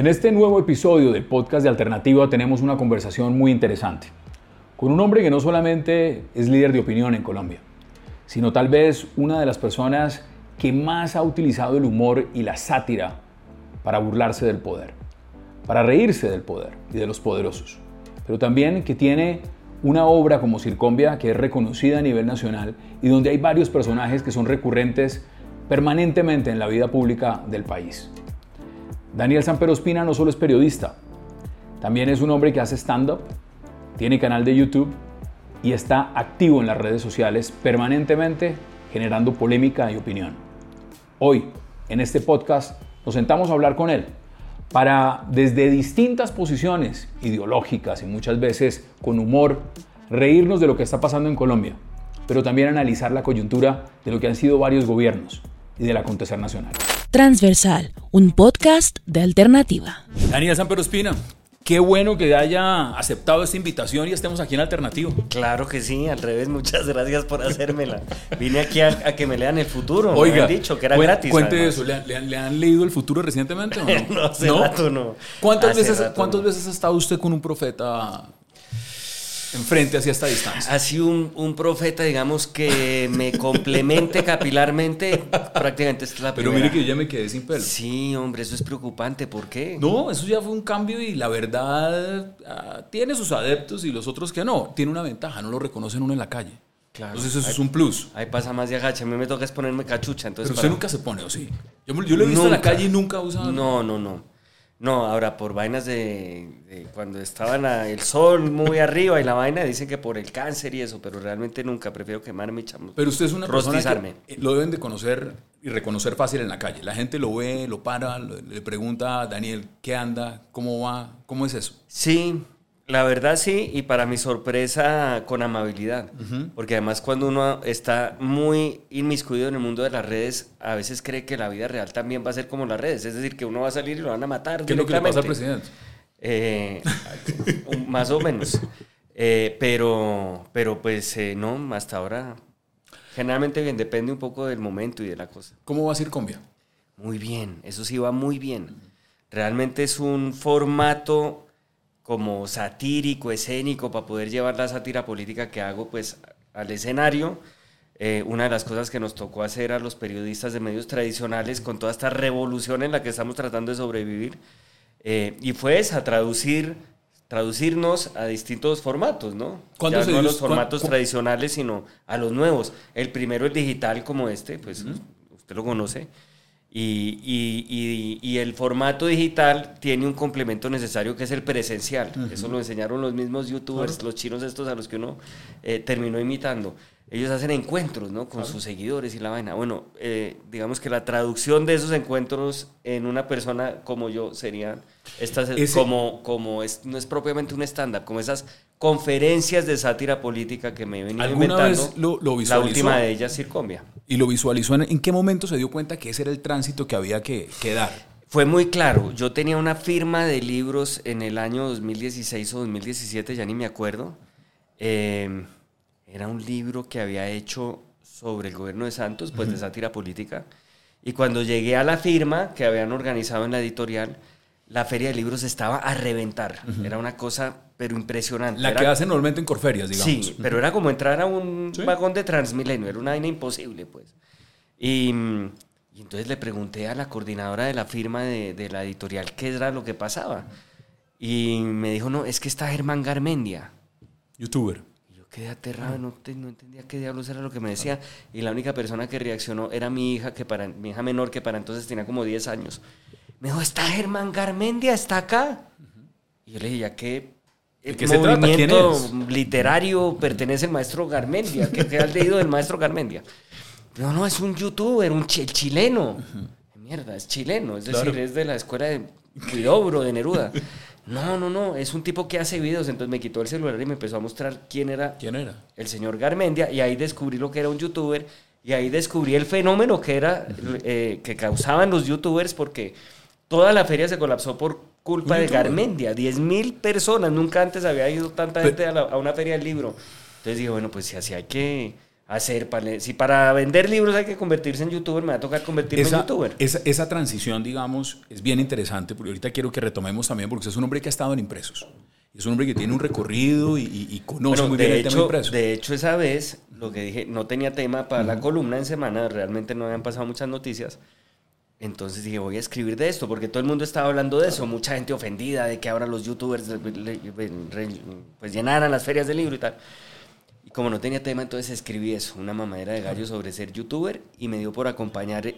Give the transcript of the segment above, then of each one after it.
En este nuevo episodio del podcast de Alternativa tenemos una conversación muy interesante con un hombre que no solamente es líder de opinión en Colombia, sino tal vez una de las personas que más ha utilizado el humor y la sátira para burlarse del poder, para reírse del poder y de los poderosos, pero también que tiene una obra como Circombia que es reconocida a nivel nacional y donde hay varios personajes que son recurrentes permanentemente en la vida pública del país. Daniel Samperospina no solo es periodista, también es un hombre que hace stand-up, tiene canal de YouTube y está activo en las redes sociales permanentemente generando polémica y opinión. Hoy, en este podcast, nos sentamos a hablar con él para, desde distintas posiciones ideológicas y muchas veces con humor, reírnos de lo que está pasando en Colombia, pero también analizar la coyuntura de lo que han sido varios gobiernos y del acontecer nacional. Transversal, un podcast de alternativa. Daniel Samperospina, Qué bueno que haya aceptado esta invitación y estemos aquí en Alternativo. Claro que sí, al revés, muchas gracias por hacérmela. Vine aquí a, que me lean el futuro. Oiga, me han dicho que era gratis. Cuente eso, ¿Le, han leído el futuro recientemente o no? no, hace ¿No? no. ¿Cuántas, veces, ¿Cuántas veces ha estado usted con un profeta enfrente hacia esta distancia. Así un, un profeta, digamos, que me complemente capilarmente, prácticamente es la primera. Pero mire que yo ya me quedé sin pelo. Sí, hombre, eso es preocupante. ¿Por qué? No, eso ya fue un cambio y la verdad ah, tiene sus adeptos y los otros que no. Tiene una ventaja, no lo reconocen uno en la calle. Claro. Entonces eso es un plus. Ahí pasa más de agacha. A mí me toca es ponerme cachucha. Entonces Pero usted nunca se pone, ¿o sí? Yo, yo lo he visto en la calle y nunca usa... No, no, no. No, ahora por vainas de, cuando estaban el sol muy arriba y la vaina dicen que por el cáncer y eso, pero realmente nunca prefiero quemarme y chamo. Pero usted es una persona que lo deben de conocer y reconocer fácil en la calle. La gente lo ve, lo para, le pregunta a Daniel qué anda, cómo va, cómo es eso. Sí, la verdad sí, y para mi sorpresa con amabilidad, porque además cuando uno está muy inmiscuido en el mundo de las redes, a veces cree que la vida real también va a ser como las redes, es decir, que uno va a salir y lo van a matar. ¿Qué es lo que le pasa al presidente? Eh, más o menos, eh, pero, pero pues eh, no, hasta ahora generalmente bien, depende un poco del momento y de la cosa. ¿Cómo va a ser Combia? Muy bien, eso sí va muy bien. Realmente es un formato como satírico, escénico, para poder llevar la sátira política que hago pues al escenario. Eh, una de las cosas que nos tocó hacer a los periodistas de medios tradicionales con toda esta revolución en la que estamos tratando de sobrevivir, eh, y fue esa, traducir, traducirnos a distintos formatos, ¿no? Ya no a los formatos tradicionales, sino a los nuevos. El primero es digital como este, pues usted lo conoce. Y, y, y, el formato digital tiene un complemento necesario que es el presencial. Eso lo enseñaron los mismos youtubers, los chinos estos a los que uno eh, terminó imitando. Ellos hacen encuentros ¿no? con sus seguidores y la vaina. Bueno, eh, digamos que la traducción de esos encuentros en una persona como yo sería estas, como, como es, no es propiamente un stand-up, como esas conferencias de sátira política que me he venido inventando. Vez lo, lo visualizó? La última de ellas, Circombia. ¿Y lo visualizó? En, qué momento se dio cuenta que ese era el tránsito que había que, dar? Fue muy claro. Yo tenía una firma de libros en el año 2016 o 2017, ya ni me acuerdo. Em, era un libro que había hecho sobre el gobierno de Santos, pues de sátira política. Y cuando llegué a la firma que habían organizado en la editorial, la feria de libros estaba a reventar. Era una cosa, pero impresionante. La que hacen normalmente en Corferias, digamos. Sí, pero era como entrar a un vagón de Transmilenio, era una vaina imposible, pues. Y, y, entonces le pregunté a la coordinadora de la firma de, de, la editorial qué era lo que pasaba. Y me dijo, no, es que está Germán Garmendia. Youtuber. Y yo quedé aterrado, no, no entendía qué diablos era lo que me decía. Y la única persona que reaccionó era mi hija, que para, mi hija menor, que para entonces tenía como 10 años. Me dijo, está Germán Garmendia, está acá. Y yo le dije, ya que el ¿Qué movimiento literario pertenece al maestro Garmendia, que, ha leído del maestro Garmendia. No, no, es un youtuber, un chileno. Mierda, es chileno, es decir, es de la escuela de Cuidobro, de Neruda. No, no, no, es un tipo que hace videos. Entonces me quitó el celular y me empezó a mostrar quién era, ¿Quién era? el señor Garmendia. Y ahí descubrí lo que era un youtuber. Y ahí descubrí el fenómeno que era, eh, que causaban los youtubers porque Toda la feria se colapsó por culpa de Garmendia. 10.000 personas. Nunca antes había ido tanta gente a, una feria del libro. Entonces dije, bueno, pues si así hay que, hacer. Para, si para vender libros hay que convertirse en youtuber, me va a tocar convertirme esa, en youtuber. Esa, esa, transición, digamos, es bien interesante, porque ahorita quiero que retomemos también, porque usted es un hombre que ha estado en impresos. Es un hombre que tiene un recorrido y, y, y conoce bueno, muy de bien hecho, el tema impreso. De hecho, esa vez, lo que dije, no tenía tema para la columna en semana, realmente no habían pasado muchas noticias. Entonces dije, voy a escribir de esto, porque todo el mundo estaba hablando de eso, mucha gente ofendida de que ahora los youtubers pues llenaran las ferias del libro y tal. Y como no tenía tema, entonces escribí eso, una mamadera de gallo sobre ser youtuber y me dio por acompañar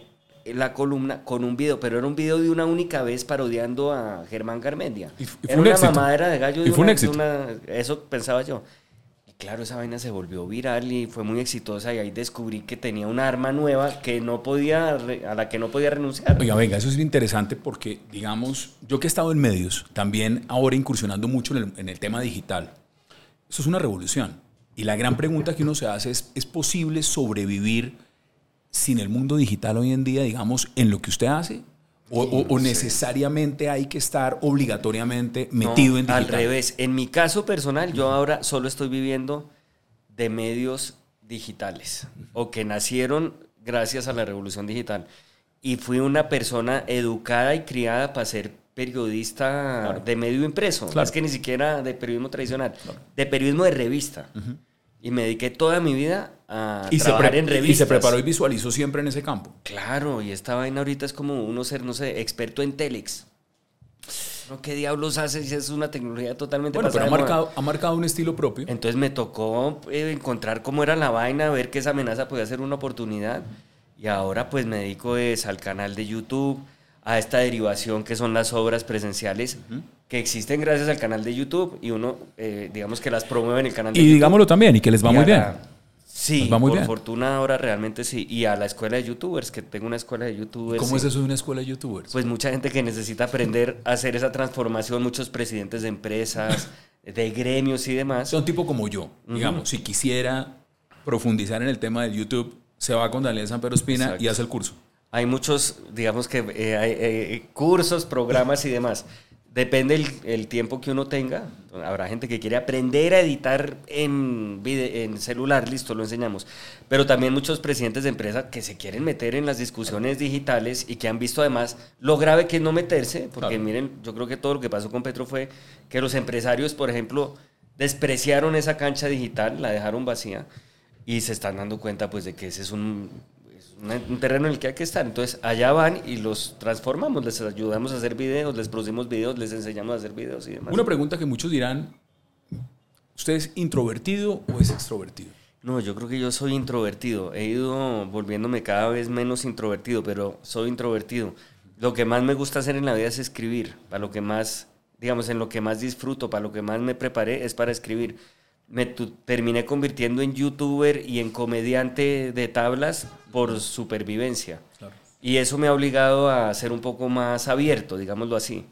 la columna con un video, pero era un video de una única vez parodiando a Germán Garmendia. Y fue era un una éxito. mamadera de gallo. de Y fue un una- de éxito. una- eso pensaba yo. Claro, esa vaina se volvió viral y fue muy exitosa y ahí descubrí que tenía un arma nueva que no podía, a la que no podía renunciar. Oiga, venga, eso es interesante porque, digamos, yo que he estado en medios, también ahora incursionando mucho en el, en el tema digital, eso es una revolución. Y la gran pregunta que uno se hace es, ¿es posible sobrevivir sin el mundo digital hoy en día, digamos, en lo que usted hace? ¿O, o- o necesariamente hay que estar obligatoriamente metido No, en digital? Al revés. En mi caso personal, yo ahora solo estoy viviendo de medios digitales o que nacieron gracias a la revolución digital. Y fui una persona educada y criada para ser periodista de medio impreso. Claro. Es que ni siquiera de periodismo tradicional, de periodismo de revista. Y me dediqué toda mi vida a Y se, trabajar pre- en y revistas. se preparó y visualizó siempre en ese campo. Claro, y esta vaina ahorita es como uno ser, no sé, experto en Telex. ¿No? ¿Qué diablos hace si es una tecnología totalmente Bueno, pero ha marcado, ha marcado un estilo propio. Entonces me tocó eh, encontrar cómo era la vaina, ver que esa amenaza podía ser una oportunidad. Y ahora pues me dedico es al canal de YouTube, a esta derivación que son las obras presenciales que existen gracias al canal de YouTube y uno, eh, digamos que las promueve en el canal de Y YouTube. digámoslo también, y que les va Y muy bien. la- Sí, va muy por bien. fortuna ahora realmente sí. Y a la escuela de youtubers, que tengo una escuela de youtubers. ¿Cómo sí. es eso de una escuela de youtubers? Pues mucha gente que necesita aprender a hacer esa transformación, muchos presidentes de empresas, de gremios y demás. Son tipo como yo, digamos, si quisiera profundizar en el tema del YouTube, se va con Daniel San Pedro Espina Exacto. y hace el curso. Hay muchos, digamos que eh, hay, eh, cursos, programas y demás. Depende el, el tiempo que uno tenga. Habrá gente que quiere aprender a editar en, en celular, listo, lo enseñamos. Pero también muchos presidentes de empresa que se quieren meter en las discusiones digitales y que han visto además lo grave que es no meterse. Porque Claro. miren, yo creo que todo lo que pasó con Petro fue que los empresarios, por ejemplo, despreciaron esa cancha digital, la dejaron vacía y se están dando cuenta pues de que ese es un, un terreno en el que hay que estar. Entonces allá van y los transformamos, les ayudamos a hacer videos, les producimos videos, les enseñamos a hacer videos y demás. Una pregunta que muchos dirán, ¿usted es introvertido o es extrovertido? No, yo creo que yo soy introvertido. He ido volviéndome cada vez menos introvertido, pero soy introvertido. Lo que más me gusta hacer en la vida es escribir. Para lo que más, digamos, en lo que más disfruto, para lo que más me preparé es para escribir. Me terminé convirtiendo en youtuber y en comediante de tablas por supervivencia. Claro. Y eso me ha obligado a ser un poco más abierto, digámoslo así.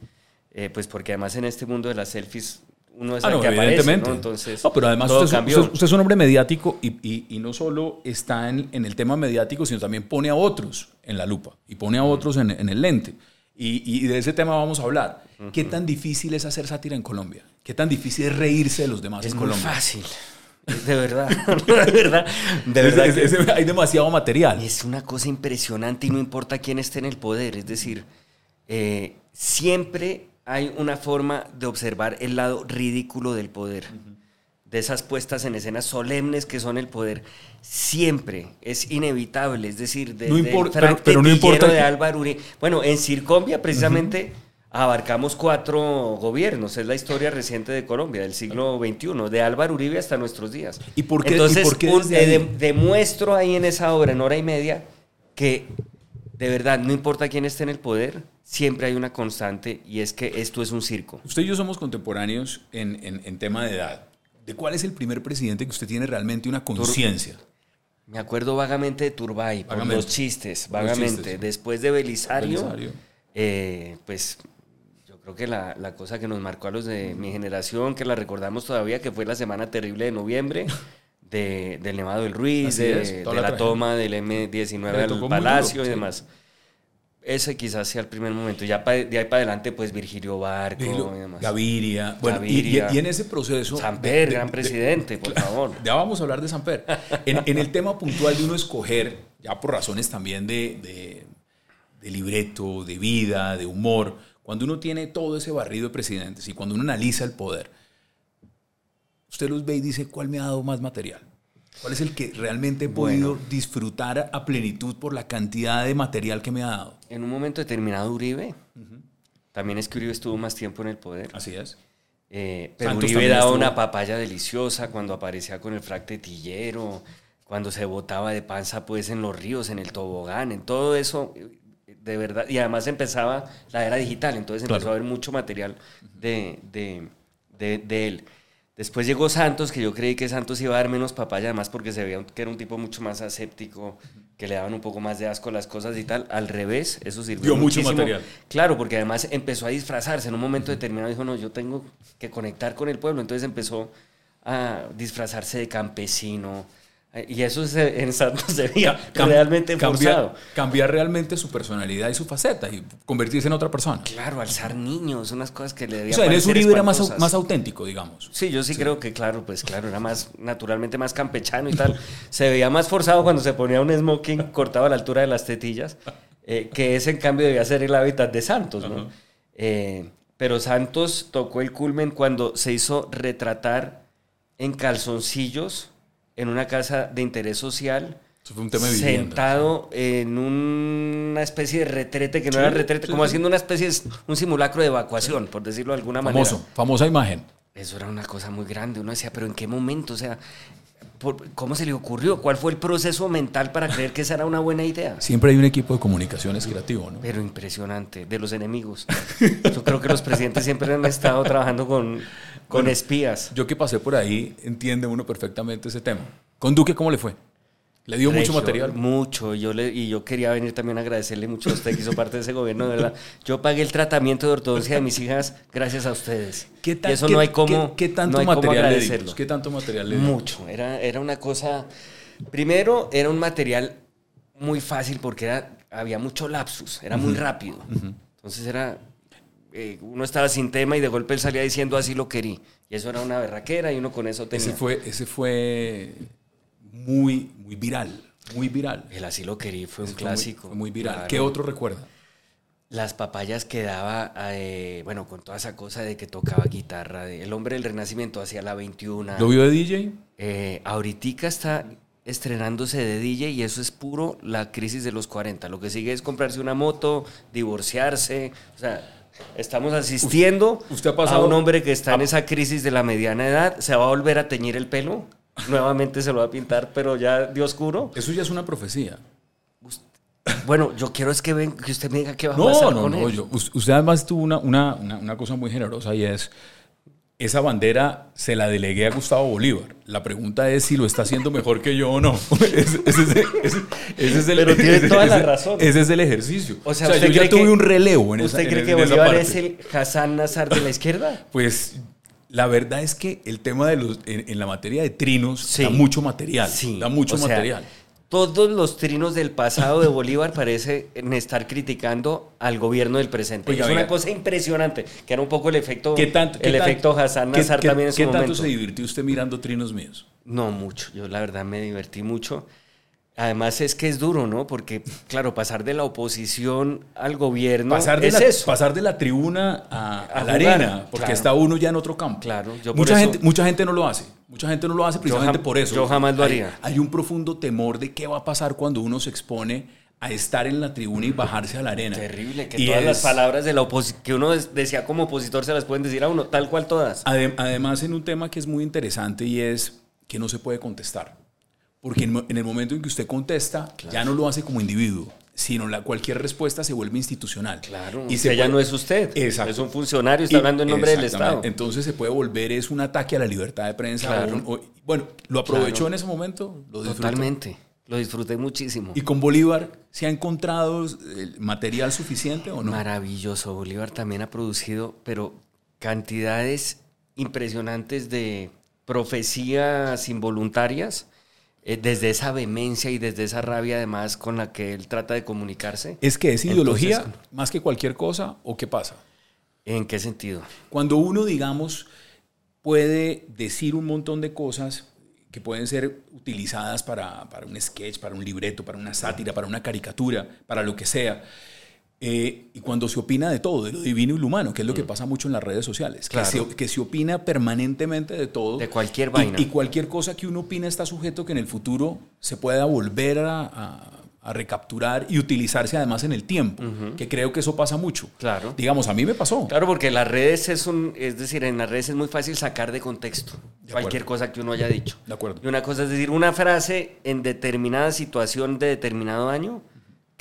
Eh, pues porque además en este mundo de las selfies uno es Ah, el no, que aparece. Entonces, No, pero además todo usted, usted- usted es un hombre mediático y, y- y no solo está en, en el tema mediático, sino también pone a otros en la lupa y pone a otros en, en el lente. Y, y de ese tema vamos a hablar. ¿Qué tan difícil es hacer sátira en Colombia? ¿Qué tan difícil es reírse de los demás Es en muy Colombia? fácil. De verdad. de verdad. De verdad. Es- es- es- hay demasiado material. Es una cosa impresionante y no importa quién esté en el poder. Es decir, eh, siempre hay una forma de observar el lado ridículo del poder. De esas puestas en escenas solemnes que son el poder. Siempre es inevitable. Es decir, desde No el impor- Frank pero- pero no importa de Álvaro Uribe. Bueno, en Circombia precisamente abarcamos cuatro gobiernos. Es la historia reciente de Colombia, del siglo XXI, de Álvaro Uribe hasta nuestros días. ¿Y por qué- y Entonces, por qué un- desde ahí? eh, de- demuestro ahí en esa obra, en hora y media, que de verdad, no importa quién esté en el poder, siempre hay una constante y es que esto es un circo. Usted y yo somos contemporáneos en, en- en tema de edad. ¿De cuál es el primer presidente que usted tiene realmente una conciencia? Me acuerdo vagamente de Turbay, por Vagamente. los chistes, Por los vagamente. chistes. Después de Belisario, Belisario. eh, pues creo que la, la cosa que nos marcó a los de mi generación, que la recordamos todavía, que fue la semana terrible de noviembre, de, del Nevado del Ruiz, Así de, es, toda de la toma del M19 Le al Palacio duro, y sí. demás. ese quizás sea el primer momento. Ya pa- de ahí para adelante, pues Virgilio Barco y demás. Gaviria. Bueno, Gaviria. Y, y en ese proceso. Samper, de- gran de- presidente, por favor. Ya vamos a hablar de Samper. En, en el tema puntual de uno escoger, ya por razones también de- de libreto, de vida, de humor, cuando uno tiene todo ese barrido de presidentes y cuando uno analiza el poder, usted los ve y dice, ¿cuál me ha dado más material? ¿Cuál es el que realmente he podido disfrutar a plenitud por la cantidad de material que me ha dado? En un momento determinado, Uribe. También es que Uribe estuvo más tiempo en el poder. Así es. Eh, pero Santos Uribe daba estuvo. una papaya deliciosa cuando aparecía con el fracte tillero, cuando se botaba de panza pues en los ríos, en el tobogán, en todo eso, de verdad. Y además empezaba la era digital, entonces Claro. empezó a haber mucho material de, de, de- de él. Después llegó Santos, que yo creí que Santos iba a dar menos papaya, además porque se veía que era un tipo mucho más aséptico, que le daban un poco más de asco las cosas y tal. Al revés, eso sirvió Dio mucho material. Claro, porque además empezó a disfrazarse. En un momento determinado dijo, no, yo tengo que conectar con el pueblo. Entonces empezó a disfrazarse de campesino. Eh, Y eso se- en Santos se veía Cam- realmente forzado. cambiar realmente su personalidad y su faceta y convertirse en otra persona. Claro, alzar niños, unas cosas que le O debían sea, en parecer Uribe era más, más auténtico, digamos. Sí, yo sí, creo que, claro, pues claro, era más naturalmente más campechano y tal. Se veía más forzado cuando se ponía un smoking cortado a la altura de las tetillas, eh, que ese en cambio debía ser el hábitat de Santos, ¿no? Eh, pero Santos tocó el culmen cuando se hizo retratar en calzoncillos en una casa de interés social. Eso fue un tema de vivienda. Sentado en una especie de retrete, que no Sí, era retrete, sí, como sí. haciendo una especie de un simulacro de evacuación, por decirlo de alguna manera. Famoso, famosa imagen. Eso era una cosa muy grande. Uno decía, pero ¿en qué momento? O sea, ¿cómo se le ocurrió? ¿Cuál fue el proceso mental para creer que esa era una buena idea? Siempre hay un equipo de comunicaciones creativo, ¿no? Pero impresionante, de los enemigos. Yo creo que los presidentes siempre han estado trabajando con, con Bueno, espías. Yo que pasé por ahí, entiende uno perfectamente ese tema. ¿Con Duque cómo le fue? ¿Le dio mucho material? Mucho. Yo le, y yo quería venir también a agradecerle mucho a usted que hizo parte de ese gobierno, de verdad. Yo pagué el tratamiento de ortodoncia de mis hijas gracias a ustedes. ¿Qué, ta- y eso qué- no hay cómo, qué- qué tanto no hay material le agradecerlo. dimos? ¿Qué tanto material le dimos? Mucho. Era, era una cosa. Primero, era un material muy fácil porque era, había mucho lapsus, era muy rápido. Entonces era. Eh, uno estaba sin tema y de golpe él salía diciendo así lo quería. Y eso era una berraquera y uno con eso tenía. Ese fue, ese fue muy, muy viral. Muy viral. El así lo quería fue un muy- clásico. fue muy viral. Claro. ¿Qué otro recuerda? Las papayas que daba, eh, bueno, con toda esa cosa de que tocaba guitarra, de el hombre del renacimiento hacía la 21. ¿Lo vio de DJ? Eh, ahoritica está estrenándose de DJ y eso es puro la crisis de los 40. Lo que sigue es comprarse una moto, divorciarse. O sea, estamos asistiendo usted ha pasado- a un hombre que está en esa crisis de la mediana edad. Se va a volver a teñir el pelo. Nuevamente se lo va a pintar, pero ya de oscuro. Eso ya es una profecía. Bueno, yo quiero es que, ven, que usted me diga qué va a No, pasar no, con no. us- usted además tuvo una, una, una, una cosa muy generosa y es, esa bandera se la delegué a Gustavo Bolívar. La pregunta es si lo está haciendo mejor que yo o no. ese, ese es, ese- ese es el, Pero tiene toda la razón. Ese es el ejercicio. O sea, yo ¿usted ya cree tuve que- un relevo en esa ¿Usted en- cree que en Bolívar es el Hassan Nazar de la izquierda? Pues la verdad es que el tema de los, en, en la materia de trinos Sí. da mucho material. Sí. Da mucho o sea, material. Todos los trinos del pasado de Bolívar parecen estar criticando al gobierno del presente. Oiga, es una oiga. cosa impresionante, que era un poco el efecto, ¿Qué tanto, el qué tanto- efecto Hassan qué- Nazar qué- también en su ¿Qué tanto momento. se divirtió usted mirando trinos míos? No mucho, yo la verdad me divertí mucho. Además es que es duro, ¿no? Porque, claro, pasar de la oposición al gobierno pasar, de es la, eso. pasar de la tribuna a, a A la jugar, arena, porque claro. está uno ya en otro campo. Claro, yo mucha, gente, mucha gente no lo hace. Mucha gente no lo hace precisamente por eso. yo jamás lo Hay- haría. Hay, un profundo temor de qué va a pasar cuando uno se expone a estar en la tribuna y bajarse a la arena. Terrible, que Y todas las es- palabras de la que uno decía como opositor se las pueden decir a uno, tal cual todas. Adem- además, en un tema que es muy interesante y es que no se puede contestar. Porque en, en el momento en que usted contesta, ya no lo hace como individuo, sino la, cualquier respuesta se vuelve institucional. Claro, y se ya puede- no es usted, Exacto. es un funcionario, está hablando en nombre del. Estado. Entonces se puede volver, es un ataque a la libertad de prensa. Claro. o un- o- bueno, ¿lo aprovechó Claro. en ese momento? ¿Lo disfrutó? Totalmente, lo disfruté muchísimo. ¿Y con Bolívar se ha encontrado el material suficiente o no? Maravilloso, Bolívar también ha producido, pero cantidades impresionantes de profecías involuntarias eh, desde esa vehemencia y desde esa rabia además con la que él trata de comunicarse. ¿Es que es ideología más que cualquier cosa o qué pasa? ¿En qué sentido? Cuando uno, digamos, puede decir un montón de cosas que pueden ser utilizadas para, para un sketch, para un libreto, para una sátira, para una caricatura, para lo que sea, eh, y cuando se opina de todo, de lo divino y lo humano, que es lo que mm. pasa mucho en las redes sociales, que, se, que, se, opina permanentemente de todo. De cualquier vaina. Y, cualquier cosa que uno opina está sujeto que en el futuro se pueda volver a, recapturar y utilizarse además en el tiempo, que creo que eso pasa mucho. Claro. Digamos, a mí me pasó. Claro, porque las redes es un, es decir, en las redes es muy fácil sacar de contexto cualquier cosa que uno haya dicho. De acuerdo. Y una cosa es decir una frase en determinada situación de determinado año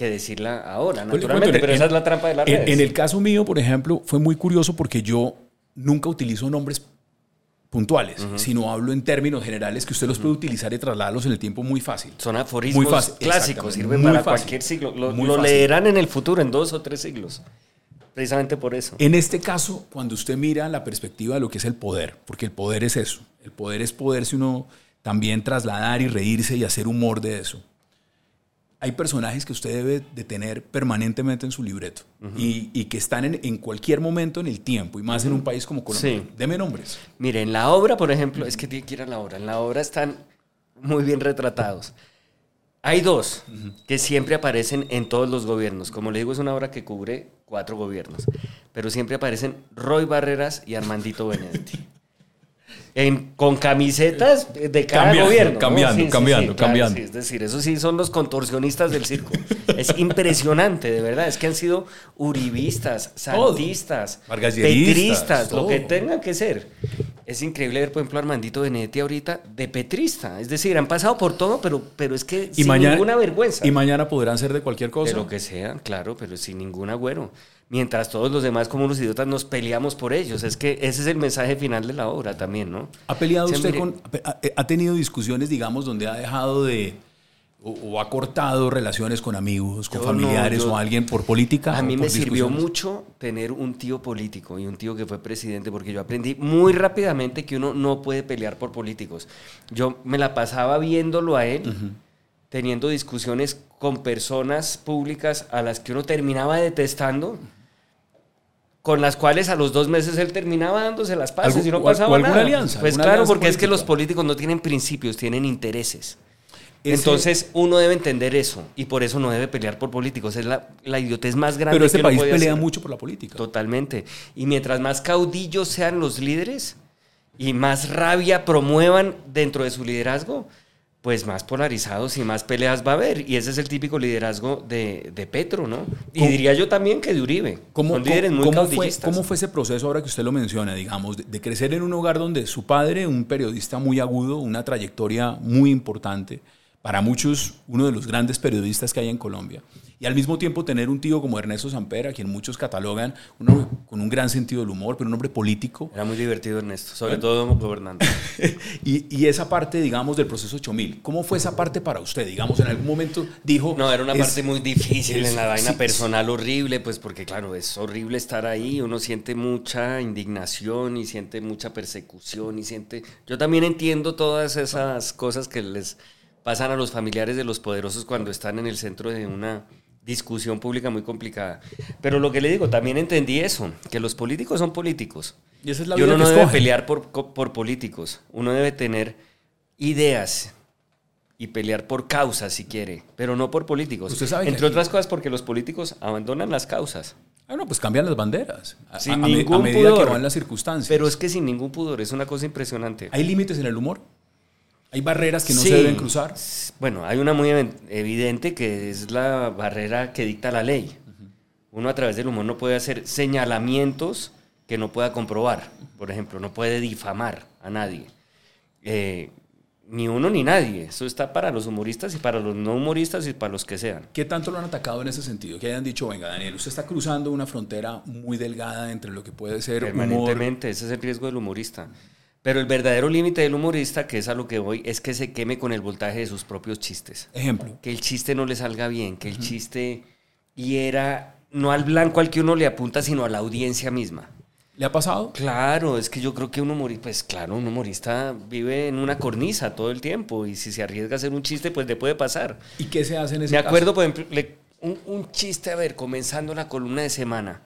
que decirla ahora, pues, naturalmente, pero esa es la trampa de la redes. En el caso mío, por ejemplo, fue muy curioso porque yo nunca utilizo nombres puntuales, sino hablo en términos generales que usted los puede utilizar y trasladarlos en el tiempo muy fácil. Son aforismos muy fácil, clásicos, sirven para cualquier siglo. Lo, leerán en el futuro, en dos o tres siglos. Precisamente por eso. En este caso, cuando usted mira la perspectiva de lo que es el poder, porque el poder es eso, el poder es poderse uno también trasladar y reírse y hacer humor de eso hay personajes que usted debe de tener permanentemente en su libreto y, que están en, cualquier momento en el tiempo y más en un país como Colombia. Deme nombres. Mire, en la obra, por ejemplo, es que tiene que ir a la obra. En la obra están muy bien retratados. Hay dos que siempre aparecen en todos los gobiernos. Como le digo, es una obra que cubre cuatro gobiernos. Pero siempre aparecen Roy Barreras y Armandito Benedetti con camisetas de cada gobierno. Cambiando, cambiando, cambiando. es decir, eso sí son los contorsionistas del circo. es impresionante, de verdad. Es que han sido uribistas, santistas, petristas, lo que tengan que ser. Es increíble ver, por ejemplo, a Armandito Benedetti ahorita de petrista. Es decir, han pasado por todo, pero, pero es que sin ninguna vergüenza. Y mañana podrán ser de cualquier cosa. De lo que sea, claro, pero sin ningún agüero mientras todos los demás como unos idiotas nos peleamos por ellos. Es que ese es el mensaje final de la obra también, ¿no? ¿Ha peleado usted con, ha, tenido discusiones, digamos, donde ha dejado de, o, ha cortado relaciones con amigos, con familiares o alguien por política? A mí me sirvió mucho tener un tío político y un tío que fue presidente, porque yo aprendí muy rápidamente que uno no puede pelear por políticos. Yo me la pasaba viéndolo a él. teniendo discusiones con personas públicas a las que uno terminaba detestando, con las cuales a los dos meses él terminaba dándose las paces y no pasaba nada. alianza? Pues claro, porque es que los políticos no tienen principios, tienen intereses. Entonces uno debe entender eso y por eso no debe pelear por políticos. Es la, la idiotez más grande. Pero este país pelea mucho por la política. Totalmente. Y mientras más caudillos sean los líderes y más rabia promuevan dentro de su liderazgo, pues más polarizados y más peleas va a haber. Y ese es el típico liderazgo de, Petro, ¿no? Y diría yo también que de Uribe. ¿Cómo, líderes muy ¿cómo fue, ¿Cómo fue ese proceso ahora que usted lo menciona, digamos, de, crecer en un hogar donde su padre, un periodista muy agudo, una trayectoria muy importante, para muchos uno de los grandes periodistas que hay en Colombia, y al mismo tiempo tener un tío como Ernesto Samper, a quien muchos catalogan uno con un gran sentido del humor, pero un hombre político. Era muy divertido Ernesto, sobre todo gobernante. y, y, esa parte, digamos, del proceso 8000, ¿cómo fue esa parte para usted? Digamos, en algún momento dijo... No, era una parte muy difícil en la vaina personal horrible, pues porque claro, es horrible estar ahí, uno siente mucha indignación y siente mucha persecución y siente... Yo también entiendo todas esas cosas que les pasan a los familiares de los poderosos cuando están en el centro de una discusión pública muy complicada. Pero lo que le digo, también entendí eso, que los políticos son políticos. Y, esa es la uno no debe pelear por, por políticos, uno debe tener ideas y pelear por causas si quiere, pero no por políticos. Entre otras cosas porque los políticos abandonan las causas. Ah, no, pues cambian las banderas. Sin ningún medida que van las circunstancias. Pero es que sin ningún pudor, es una cosa impresionante. ¿Hay límites en el humor? ¿Hay barreras que no se deben cruzar? Bueno, hay una muy evidente que es la barrera que dicta la ley. Uno a través del humor no puede hacer señalamientos que no pueda comprobar. Por ejemplo, no puede difamar a nadie. Eh, ni uno ni nadie. Eso está para los humoristas y para los no humoristas y para los que sean. ¿Qué tanto lo han atacado en ese sentido? Que hayan dicho, venga, Daniel, usted está cruzando una frontera muy delgada entre lo que puede ser Permanentemente, ese es el riesgo del humorista. Pero el verdadero límite del humorista, que es a lo que voy, es que se queme con el voltaje de sus propios chistes. Ejemplo. Que el chiste no le salga bien, que el chiste hiera no al blanco al que uno le apunta, sino a la audiencia misma. ¿Le ha pasado? Claro, es que yo creo que un humorista, pues claro, un humorista vive en una cornisa todo el tiempo y si se arriesga a hacer un chiste, pues le puede pasar. ¿Y qué se hace en ese Me caso? acuerdo, por ejemplo, un, un chiste, a ver, comenzando la columna de semana.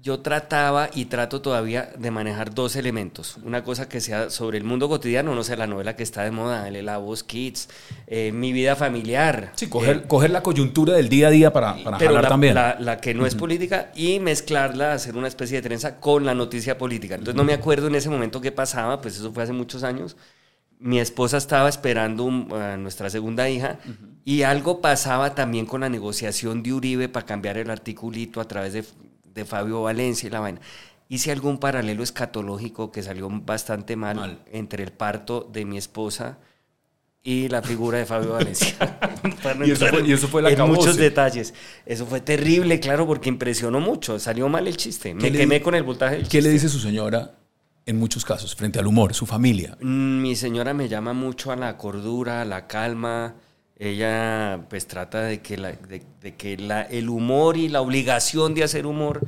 Yo trataba y trato todavía de manejar dos elementos. Una cosa que sea sobre el mundo cotidiano, no sé, la novela que está de moda, el La Voz Kids, eh, mi vida familiar. Sí, coger, eh, coger la coyuntura del día a día para, para pero jalar la, también. La, la que no es política y mezclarla, hacer una especie de trenza con la noticia política. Entonces no me acuerdo en ese momento qué pasaba, pues eso fue hace muchos años. Mi esposa estaba esperando a nuestra segunda hija y algo pasaba también con la negociación de Uribe para cambiar el articulito a través de, de Fabio Valencia y la vaina. Hice algún paralelo escatológico que salió bastante mal, Mal. entre el parto de mi esposa y la figura de Fabio Valencia. No Y eso fue- y eso fue la en muchos detalles. Eso fue terrible, claro, porque impresionó mucho. Salió mal el chiste. Me ¿Qué le quemé con el voltaje del ¿Qué le dice su señora en muchos casos frente al humor, su familia? Mm, Mi señora me llama mucho a la cordura, a la calma. Ella pues trata de que, la- de, de que la- el humor y la obligación de hacer humor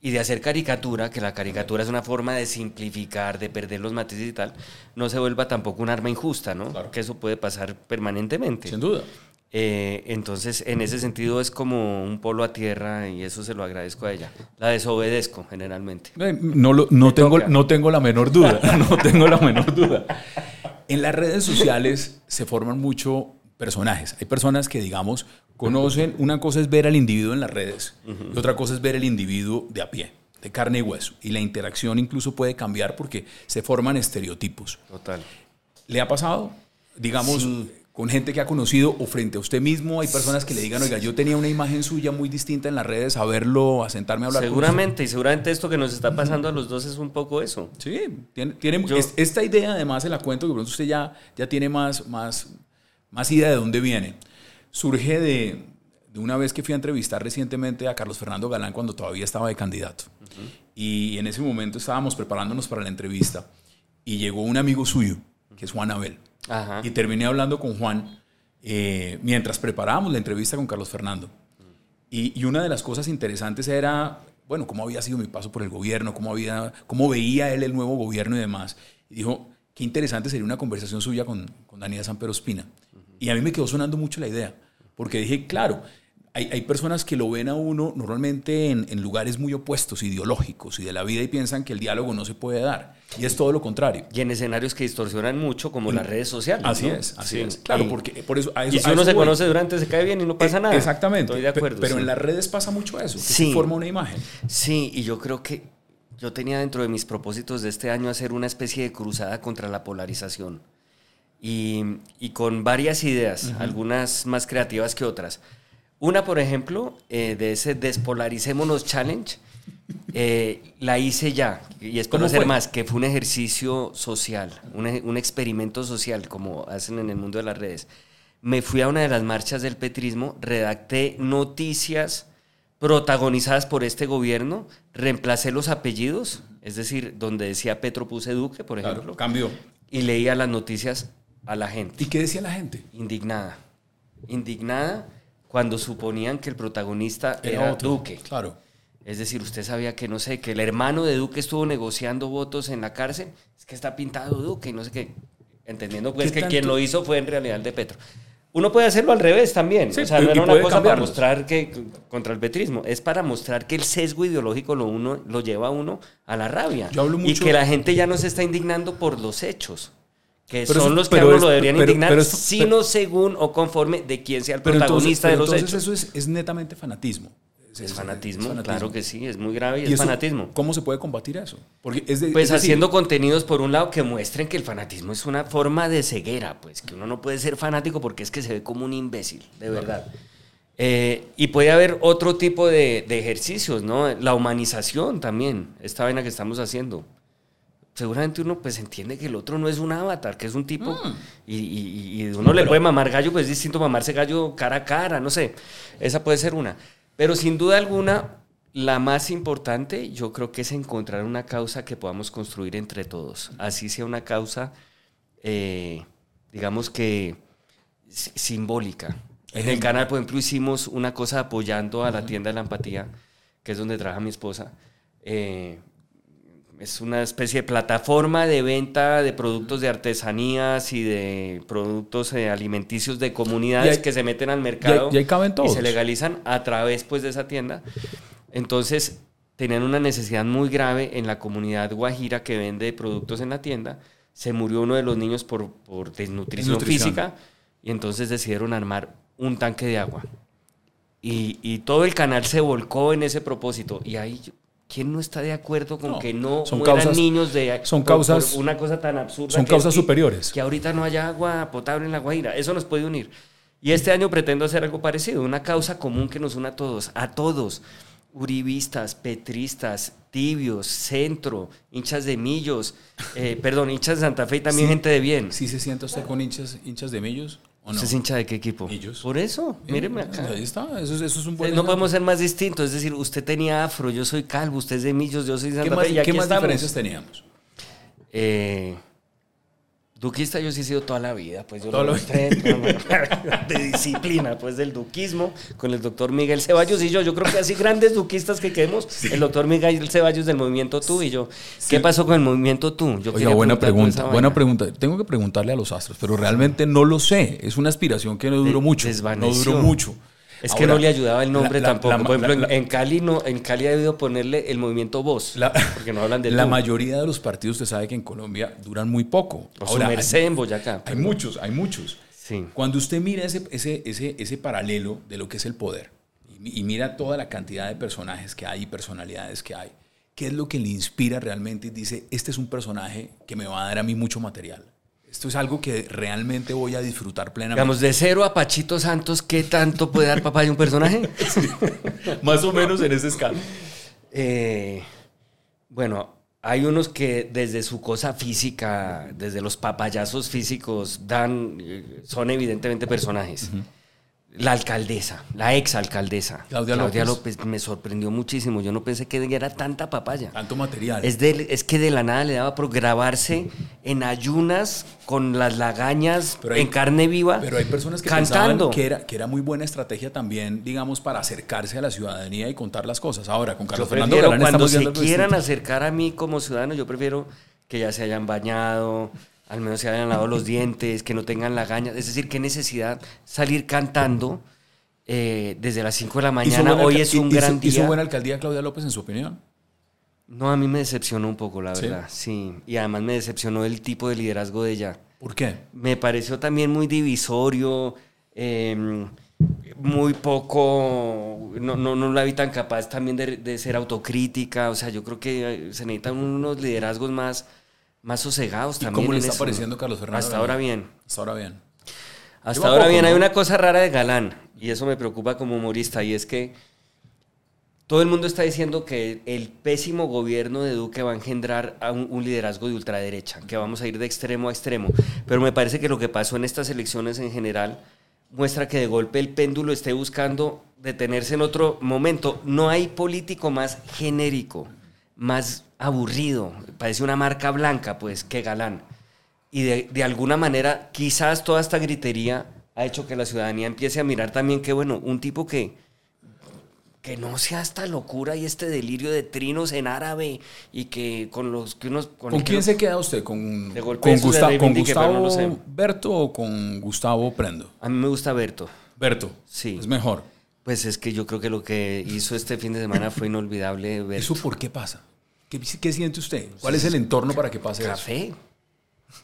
y de hacer caricatura, que la caricatura es una forma de simplificar, de perder los matices y tal, no se vuelva tampoco un arma injusta, ¿no? Claro. Que eso puede pasar permanentemente. Sin duda. Eh, entonces, en ese sentido es como un polo a tierra y eso se lo agradezco a ella. La desobedezco generalmente. Eh, No, lo- no, tengo, toca. no tengo la menor duda, no tengo la menor duda. En las redes sociales se forman mucho personajes. Hay personas que, digamos, conocen, una cosa es ver al individuo en las redes y otra cosa es ver el individuo de a pie, de carne y hueso. Y la interacción incluso puede cambiar porque se forman estereotipos. Total. ¿Le ha pasado? Digamos, con gente que ha conocido o frente a usted mismo, hay personas que le digan, oiga, yo tenía una imagen suya muy distinta en las redes, a verlo, a sentarme a hablar con usted". Seguramente, y seguramente esto que nos está pasando a los dos es un poco eso. Sí, tiene, tiene- Yo- es- esta idea además se la cuento que pronto usted ya, ya tiene más, más, más idea de dónde viene. Surge de, de una vez que fui a entrevistar recientemente a Carlos Fernando Galán cuando todavía estaba de candidato. Y en ese momento estábamos preparándonos para la entrevista y llegó un amigo suyo, que es Juan Abel. Ajá. Y terminé hablando con Juan eh, mientras preparábamos la entrevista con Carlos Fernando. Y, y una de las cosas interesantes era, bueno, cómo había sido mi paso por el gobierno, cómo, había, cómo veía él el nuevo gobierno y demás. Y dijo, qué interesante sería una conversación suya con, con Daniela Sanpero Espina. Y a mí me quedó sonando mucho la idea, porque dije, claro, hay, hay personas que lo ven a uno normalmente en, en lugares muy opuestos, ideológicos y de la vida y piensan que el diálogo no se puede dar. Y es todo lo contrario. Y en escenarios que distorsionan mucho, como las redes sociales. Así ¿no? es, así Sí. es. Claro, Y- porque por eso... a eso- Y si a uno eso se voy. conoce durante, se cae bien y no pasa Eh, nada. Exactamente. Estoy de acuerdo. Pero sí. en las redes pasa mucho eso, que Sí. se forma una imagen. Sí, y yo creo que yo tenía dentro de mis propósitos de este año hacer una especie de cruzada contra la polarización. Y, y con varias ideas, algunas más creativas que otras. Una, por ejemplo, eh, de ese Despolaricémonos Challenge, eh, la hice ya, y espero ¿Cómo hacer fue? más, que fue un ejercicio social, un, un experimento social, como hacen en el mundo de las redes. Me fui a una de las marchas del petrismo, redacté noticias protagonizadas por este gobierno, reemplacé los apellidos, es decir, donde decía Petro puse Duque, por ejemplo, Claro, cambió. y leía las noticias a la gente ¿Y qué decía la gente? indignada. Indignada cuando suponían que el protagonista era, Era otro. Duque. Claro. Es decir, usted sabía que, no sé, que el hermano de Duque estuvo negociando votos en la cárcel. Es que está pintado Duque y no sé qué. Entendiendo pues ¿Qué que quien lo hizo fue en realidad el de Petro. Uno puede hacerlo al revés también. Sí, o sea, y- no era y una cosa para mostrar que contra el petrismo. Es para mostrar que el sesgo ideológico lo, uno, lo lleva a uno a la rabia. Yo hablo Y mucho- que la gente ya no se está indignando por los hechos. Que Pero son eso- los que a pero uno es- lo deberían pero- indignar, pero sino según o conforme de quién sea el entonces, protagonista de los entonces hechos. eso es, es netamente fanatismo. Es fanatismo, claro que sí, es muy grave y, ¿Y es eso, fanatismo. ¿Cómo se puede combatir eso? Porque es de- Pues decir, haciendo contenidos por un lado que muestren que el fanatismo es una forma de ceguera, pues que uno no puede ser fanático porque es que se ve como un imbécil, de verdad. Eh, y puede haber otro tipo de, de ejercicios, ¿no? La humanización también, esta vaina que estamos haciendo. Seguramente uno pues entiende que el otro no es un avatar, que es un tipo Mm. y, y- y uno le puede mamar gallo, pues es distinto mamarse gallo cara a cara, no sé. Esa puede ser una. Pero sin duda alguna, la más importante yo creo que es encontrar una causa que podamos construir entre todos. Así sea una causa, eh, digamos que simbólica. En el canal, por ejemplo, hicimos una cosa apoyando a la tienda de la empatía, que es donde trabaja mi esposa. eh, es una especie de plataforma de venta de productos de artesanías y de productos eh, alimenticios de comunidades hay- que se meten al mercado y caben se legalizan a través pues, de esa tienda. Entonces tenían una necesidad muy grave en la comunidad guajira que vende productos en la tienda. Se murió uno de los niños por, por desnutrición Desnutrición. física y entonces decidieron armar un tanque de agua. Y, y todo el canal se volcó en ese propósito. Y ahí, ¿quién no está de acuerdo con No, que no son mueran causas- niños de son por- por causas- una cosa tan absurda? son que- causas que- superiores. Que ahorita no haya agua potable en la Guaira. Eso nos puede unir. Y este año pretendo hacer algo parecido, una causa común que nos una a todos, a todos. Uribistas, petristas, tibios, centro, hinchas de millos, eh, perdón, hinchas de Santa Fe y también Sí. gente de bien. ¿Sí se sienta usted con hinchas, hinchas de millos o no? ¿Usted es hincha de qué equipo? Millos. Por eso, Eh, míreme acá. Ahí está, eso, es- eso es un buen no ejemplo. podemos ser más distintos, es decir, usted tenía afro, yo soy calvo, usted es de millos, yo soy de ¿Qué Santa más, Fe y qué más diferencias teníamos? Eh, duquista yo sí he sido toda la vida, pues yo lo mostré de disciplina, pues del duquismo, con el doctor Miguel Ceballos y yo. Yo creo que así grandes duquistas que quedemos, el doctor Miguel Ceballos del movimiento Tú y yo. ¿Qué pasó con el movimiento Tú? Yo Oiga, buena pregunta, buena pregunta. Tengo que preguntarle a los astros, pero realmente no lo sé. Es una aspiración que no duró mucho. No desvaneció. duró mucho. Es que no le ayudaba el nombre la- tampoco. la- Por ejemplo, en- en Cali no, en Cali ha debido ponerle el movimiento Voz, porque no hablan de la tú. mayoría de los partidos, usted sabe que en Colombia duran muy poco. O su Ahora, merced hay, en Boyacá. hay muchos, hay muchos. Sí. Cuando usted mira ese, ese, ese, ese paralelo de lo que es el poder y, y mira toda la cantidad de personajes que hay y personalidades que hay, ¿qué es lo que le inspira realmente y dice, este es un personaje que me va a dar a mí mucho material? Esto es algo que realmente voy a disfrutar plenamente. Digamos, de cero a Pachito Santos, ¿qué tanto puede dar papá de un personaje? Más o menos en ese escala. Eh, bueno, hay unos que desde su cosa física, desde los papayazos físicos, dan, eh, son evidentemente personajes. La alcaldesa, la ex alcaldesa, Claudia López. me sorprendió muchísimo. Yo no pensé que era tanta papaya. Tanto material. Es, de- es que de la nada le daba por grabarse en ayunas con las lagañas hay- en carne viva, Pero hay personas que cantando. pensaban que era, que era muy buena estrategia también, digamos, para acercarse a la ciudadanía y contar las cosas. Ahora, con Yo Carlos Fernando prefiero Galán cuando se quieran distinto. acercar a mí como ciudadano, yo prefiero que ya se hayan bañado, al menos se hayan lavado los dientes, que no tengan lagañas. Es decir, qué necesidad salir cantando eh, desde las 5 de la ¿Hizo mañana. Hoy es un hizo- gran ¿Hizo día. buena alcaldía Claudia López en su opinión? No, a mí me decepcionó un poco, la verdad. Sí. Y además me decepcionó el tipo de liderazgo de ella. ¿Por qué? Me pareció también muy divisorio, eh, muy poco, no, no, no la vi tan capaz también de, de ser autocrítica, o sea, yo creo que eh, se necesitan unos liderazgos más, más sosegados ¿Y también. cómo le está eso. pareciendo Carlos Fernando Hasta ahora bien. Hasta ahora bien. Hasta ahora poco, bien, hay una cosa rara de Galán, y eso me preocupa como humorista, y es que todo el mundo está diciendo que el pésimo gobierno de Duque va a engendrar a un, un liderazgo de ultraderecha, que vamos a ir de extremo a extremo. Pero me parece que lo que pasó en estas elecciones en general muestra que de golpe el péndulo esté buscando detenerse en otro momento. No hay político más genérico, más aburrido, parece una marca blanca, pues, que Galán. Y de, de alguna manera, quizás toda esta gritería ha hecho que la ciudadanía empiece a mirar también que, bueno, un tipo que, que no sea esta locura y este delirio de trinos en árabe y que con los que unos... ¿Con, quién los- se queda usted? ¿Con, De golpe con, no Gustavo lo sé. Berto o con Gustavo Prendo? A mí me gusta Berto. Berto. Sí. Es mejor. Pues es que yo creo que lo que hizo este fin de semana fue inolvidable Berto. ¿Eso por qué pasa? ¿Qué, qué siente usted? ¿Cuál es el entorno para que pase eso? Café.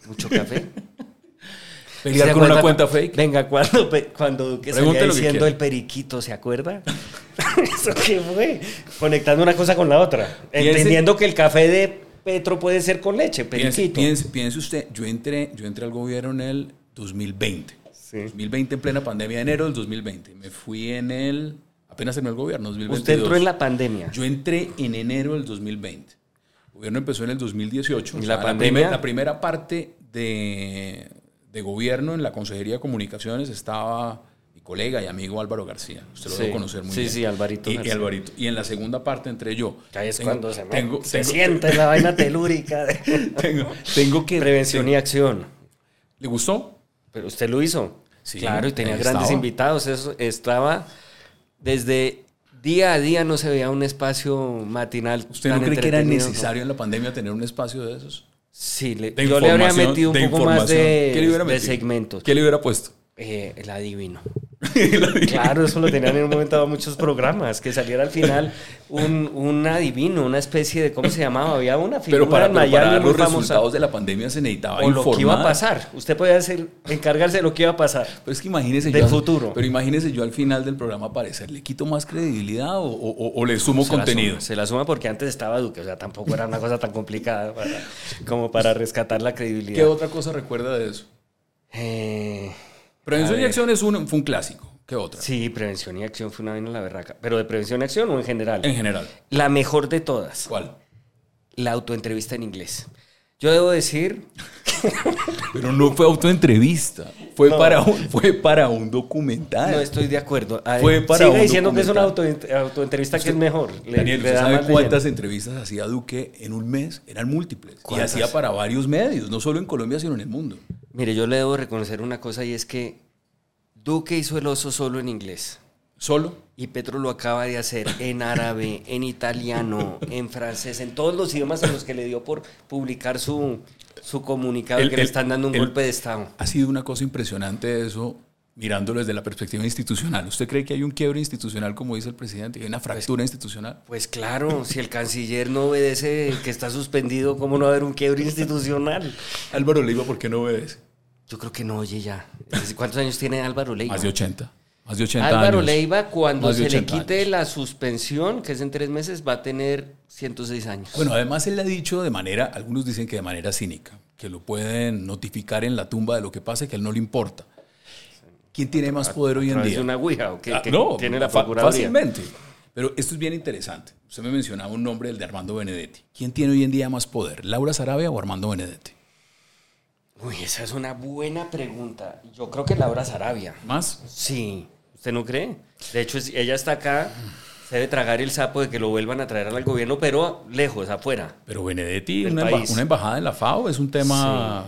Mucho café. ¿Pelear ¿Se con una cuenta fake? Venga, cuando, cuando Duque salía diciendo el periquito, ¿se acuerda? ¿Eso qué fue? Conectando una cosa con la otra. Piense- Entendiendo que el café de Petro puede ser con leche, Piense, periquito. piense- piense usted, yo entré, yo entré al gobierno en el 2020. Sí. 2020 en plena pandemia, enero del 2020. Me fui en el... Apenas terminó el gobierno, 2022. Usted entró en la pandemia. Yo entré en enero del 2020. El gobierno empezó en el 2018. ¿Y O la pandemia? primer- la primera parte de, de gobierno en la Consejería de Comunicaciones estaba mi colega y amigo Álvaro García. Usted lo Sí. debe conocer muy Sí, bien. sí, Alvarito Y, y. Alvarito. Y en la segunda parte entré yo. Ahí es Tengo- cuando se, me- tengo, se tengo- siente la vaina telúrica. de- tengo, tengo que... Prevención y acción. ¿Le gustó? Pero usted lo hizo. Sí, claro, y tenía grandes estaba. invitados. Eso estaba desde Día a día no se veía un espacio matinal. ¿Usted no cree que era necesario en la pandemia tener un espacio de esos? Sí, le, yo le habría metido un poco más de, de segmentos. ¿Qué le hubiera puesto? Eh, el adivino. Claro, eso lo tenían en un momento dado muchos programas, que saliera al final un, un, adivino, una especie de, ¿cómo se llamaba? Había una figura pero para, en para los resultados de la pandemia se necesitaba o lo que iba a pasar. Usted podía hacer, encargarse de lo que iba a pasar. Pero es que imagínese del futuro. Pero imagínese yo al final del programa aparecer, ¿le quito más credibilidad o, o, le sumo contenido? se la suma porque antes estaba Duque, o sea, tampoco era una cosa tan complicada como para rescatar la credibilidad. ¿Qué otra cosa recuerda de eso? Eh... Prevención y acción es un, fue un clásico. ¿Qué otra? Sí, prevención y acción fue una vaina la berraca. ¿Pero de prevención y acción o en general? En general. La mejor de todas. ¿Cuál? La autoentrevista en inglés. Yo debo decir. Pero no fue autoentrevista. Fue, para, un, fue para un documental. No estoy de acuerdo. fue para sigue diciendo que es una autoentrevista que es mejor. Daniel, sabe cuántas entrevistas hacía Duque en un mes? Eran múltiples. Y hacía para varios medios, no solo en Colombia, sino en el mundo. Mire, yo le debo reconocer una cosa y es que Duque hizo el oso solo en inglés. ¿Solo? Y Petro lo acaba de hacer en árabe, en italiano, en francés, en todos los idiomas en los que le dio por publicar su, su comunicado que le están dando un golpe de Estado. Ha sido una cosa impresionante eso, mirándolo desde la perspectiva institucional. ¿Usted cree que hay un quiebre institucional, como dice el presidente? ¿Hay una fractura institucional? Pues claro, si el canciller no obedece que está suspendido, ¿cómo no va a haber un quiebre institucional? Álvaro Leiva, ¿por qué no obedece? Yo creo que no oye ya. ¿Cuántos años tiene Álvaro Leiva? Más de 80. Más de 80 Álvaro Leiva, cuando se le quite la suspensión, que es en tres meses, va a tener 106 años. Bueno, además él le ha dicho de manera, algunos dicen que de manera cínica, que lo pueden notificar en la tumba de lo que pase, que a él no le importa. ¿Quién tiene más poder hoy en día? ¿Es una ouija o qué? Ah, no, tiene la Fácilmente. Pero esto es bien interesante. Usted me mencionaba un nombre, el de Armando Benedetti. ¿Quién tiene hoy en día más poder, Laura Sarabia o Armando Benedetti? Uy, esa es una buena pregunta. Yo creo que Laura Sarabia. ¿Más? Sí. ¿Usted no cree? De hecho, ella está acá, se debe tragar el sapo de que lo vuelvan a traer al gobierno, pero lejos, afuera. Pero Benedetti, una, una, embajada en la FAO es un tema...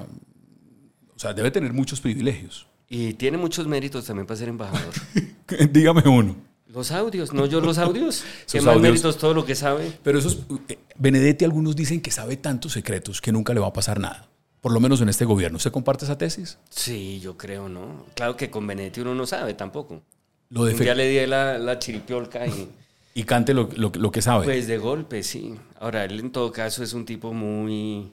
O sea, debe tener muchos privilegios. Y tiene muchos méritos también para ser embajador. Dígame uno. Los audios, no yo los audios. ¿Qué más méritos todo lo que sabe? Pero esos, eh, Benedetti algunos dicen que sabe tantos secretos que nunca le va a pasar nada por lo menos en este gobierno. ¿Se comparte esa tesis? Sí, yo creo, ¿no? Claro que con Benedetti uno no sabe tampoco. Lo ya le di la, la chiripiolca y... y cante lo, que sabe. Pues de golpe, sí. Ahora, él en todo caso es un tipo muy...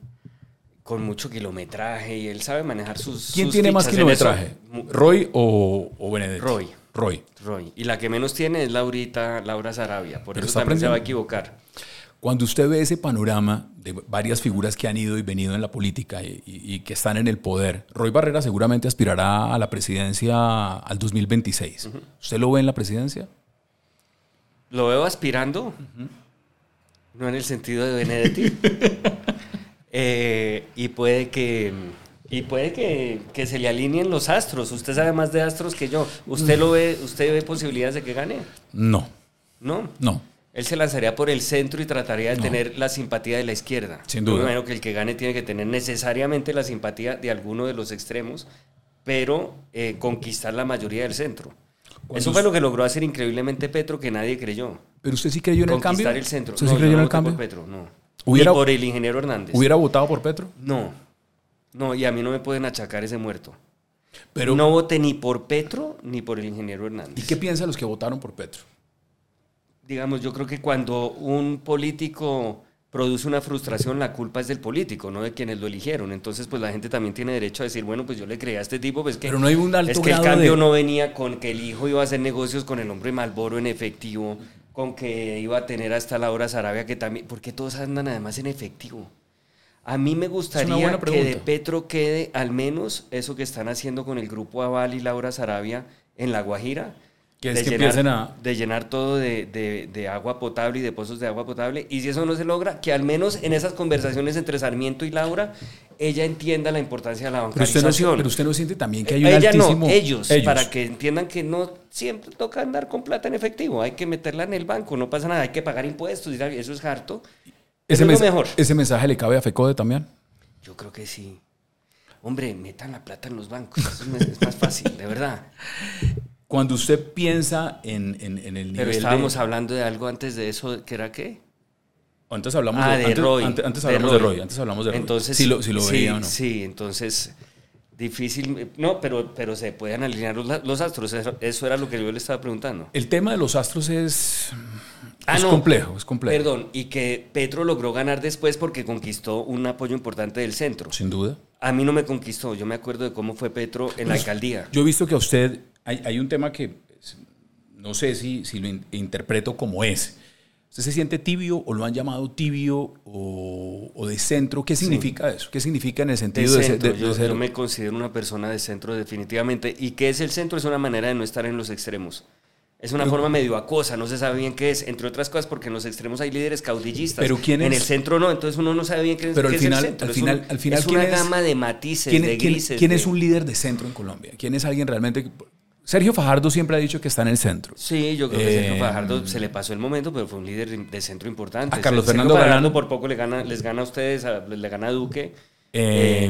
con mucho kilometraje y él sabe manejar sus... ¿Quién tiene más kilometraje? ¿Roy o, o Benedetti? Roy. Roy. Roy. Y la que menos tiene es Laurita, Laura Sarabia. Por eso también se va a equivocar. Cuando usted ve ese panorama de varias figuras que han ido y venido en la política y, que están en el poder, Roy Barrera seguramente aspirará a la presidencia al 2026. ¿Usted lo ve en la presidencia? Lo veo aspirando, no en el sentido de Benedetti. Eh, y puede que y puede que, que, se le alineen los astros. Usted sabe más de astros que yo. ¿Usted lo ve, usted ve posibilidades de que gane? No. ¿No? No. Él se lanzaría por el centro y trataría de tener la simpatía de la izquierda. Sin duda. Yo que el que gane tiene que tener necesariamente la simpatía de alguno de los extremos, pero eh, conquistar la mayoría del centro. Eso fue lo que logró hacer increíblemente Petro, que nadie creyó. ¿Pero usted sí creyó en el cambio? Conquistar el centro. ¿Usted sí creyó en el cambio? por Petro, no. Ni por el ingeniero Hernández. ¿Hubiera votado por Petro? No. No, y a mí no me pueden achacar ese muerto. Pero, no voté ni por Petro ni por el ingeniero Hernández. ¿Y qué piensan los que votaron por Petro? Digamos, yo creo que cuando un político produce una frustración, la culpa es del político, no de quienes lo eligieron. Entonces, pues la gente también tiene derecho a decir, bueno, pues yo le creé a este tipo, pues que, Pero no hay un alto es que el cambio no venía con que el hijo iba a hacer negocios con el hombre Malboro en efectivo, con que iba a tener hasta la hora Sarabia que también, porque todos andan además en efectivo. A mí me gustaría que de Petro quede al menos eso que están haciendo con el grupo Aval y Laura Sarabia en La Guajira, que es de, que llenar, a... de llenar todo de, agua potable y de pozos de agua potable. Y si eso no se logra, que al menos en esas conversaciones entre Sarmiento y Laura, ella entienda la importancia de la bancarización. Pero usted no, siente también que hay un ella No, ellos, para que entiendan que no siempre toca andar con plata en efectivo. Hay que meterla en el banco, no pasa nada, hay que pagar impuestos y eso es harto. Ese, es mejor. ¿Ese mensaje le cabe a FECODE también? Yo creo que sí. Hombre, metan la plata en los bancos, eso es más fácil, de verdad. cuando usted piensa en, en- en el nivel Pero estábamos de... hablando de algo antes de eso, ¿que era qué? Antes hablamos Ah, de, antes, Roy. antes- antes de hablamos de Roy. Antes hablamos de Roy. Entonces, si lo, si lo sí, veía o no. Sí, entonces, difícil. No, pero, pero se pueden alinear los, los astros. Eso, eso era lo que yo le estaba preguntando. El tema de los astros es, Ah, es no. complejo, es complejo. Perdón, y que Petro logró ganar después porque conquistó un apoyo importante del centro. Sin duda. A mí no me conquistó, yo me acuerdo de cómo fue Petro en la Pues, alcaldía. Yo he visto que a usted hay, hay un tema que pues, no sé si, si lo in- interpreto como es. ¿Usted se siente tibio o lo han llamado tibio o, o de centro? ¿Qué significa eso? ¿Qué significa en el sentido de, centro, de- de yo, ser- yo me considero una persona de centro definitivamente. ¿Y qué es el centro? Es una manera de no estar en los extremos. Es una forma medio acuosa, no se sabe bien qué es, entre otras cosas porque en los extremos hay líderes caudillistas. Pero ¿quién En es? el centro no, entonces uno no sabe bien qué, es- Pero qué al es final- el centro. al Es un- final- al final, es ¿quién una es- gama de matices, ¿Quién, de quién- grises. quién de- es un líder de centro en Colombia? ¿Quién es alguien realmente? Sergio Fajardo siempre ha dicho que está en el centro. Sí, yo creo que Sergio Eh, Fajardo se le pasó el momento, pero fue un líder de centro importante. A Carlos Sergio Fernando Fajardo por poco le gana, les gana a ustedes, a- le gana a Duque. Eh,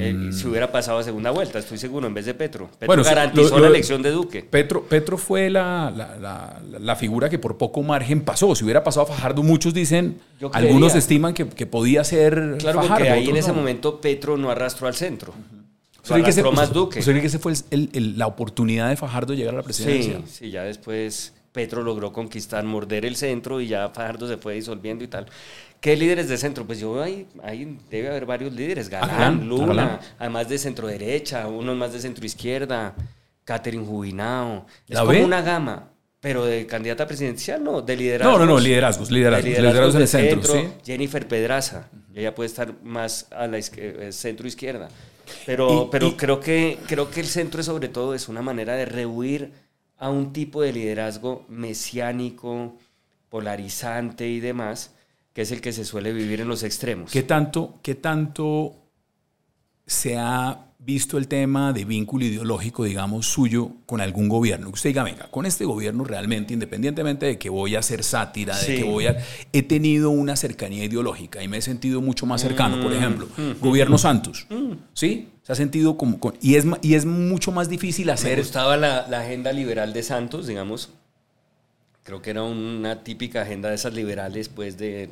Eh, si hubiera pasado a segunda vuelta, estoy seguro, en vez de Petro. Petro Bueno, garantizó lo- la elección de Duque. Petro, Petro fue la, la- la- la figura que por poco margen pasó. Si hubiera pasado a Fajardo, muchos dicen, Yo algunos estiman que, que podía ser Claro, Fajardo. porque ahí en ese no. momento Petro no arrastró al centro. ¿Usted Lo que ese- más usted- Duque. cree que ese fue el- el- la oportunidad de Fajardo de llegar a la presidencia? Sí, sí, ya después Petro logró conquistar, morder el centro y ya Fajardo se fue disolviendo y tal. ¿Qué líderes de centro? Pues yo veo ahí, ahí debe haber varios líderes. Galán, Galán, Luna, Galán. además de centro derecha, unos más de centro izquierda, Catherine Jubinao. Es ¿La como una gama, pero de candidata presidencial no, de liderazgo. No, no, no, liderazgos, liderazgos, liderazgos en el centro, sí. Jennifer Pedraza, ella puede estar más a la centro izquierda. Pero, Y- pero y- creo, que, creo que el centro sobre todo es una manera de rehuir a un tipo de liderazgo mesiánico, polarizante y demás, que es el que se suele vivir en los extremos. ¿Qué tanto, ¿Qué tanto se ha visto el tema de vínculo ideológico, digamos, suyo con algún gobierno? Que usted diga, venga, con este gobierno realmente, independientemente de que voy a hacer sátira, de que voy a... He tenido una cercanía ideológica y me he sentido mucho más cercano. Mm, Por ejemplo, gobierno Santos, ¿sí? Se ha sentido como... con- y, es, y es mucho más difícil Me hacer... gustaba la, la agenda liberal de Santos, digamos. Creo que era una típica agenda de esas liberales, pues de,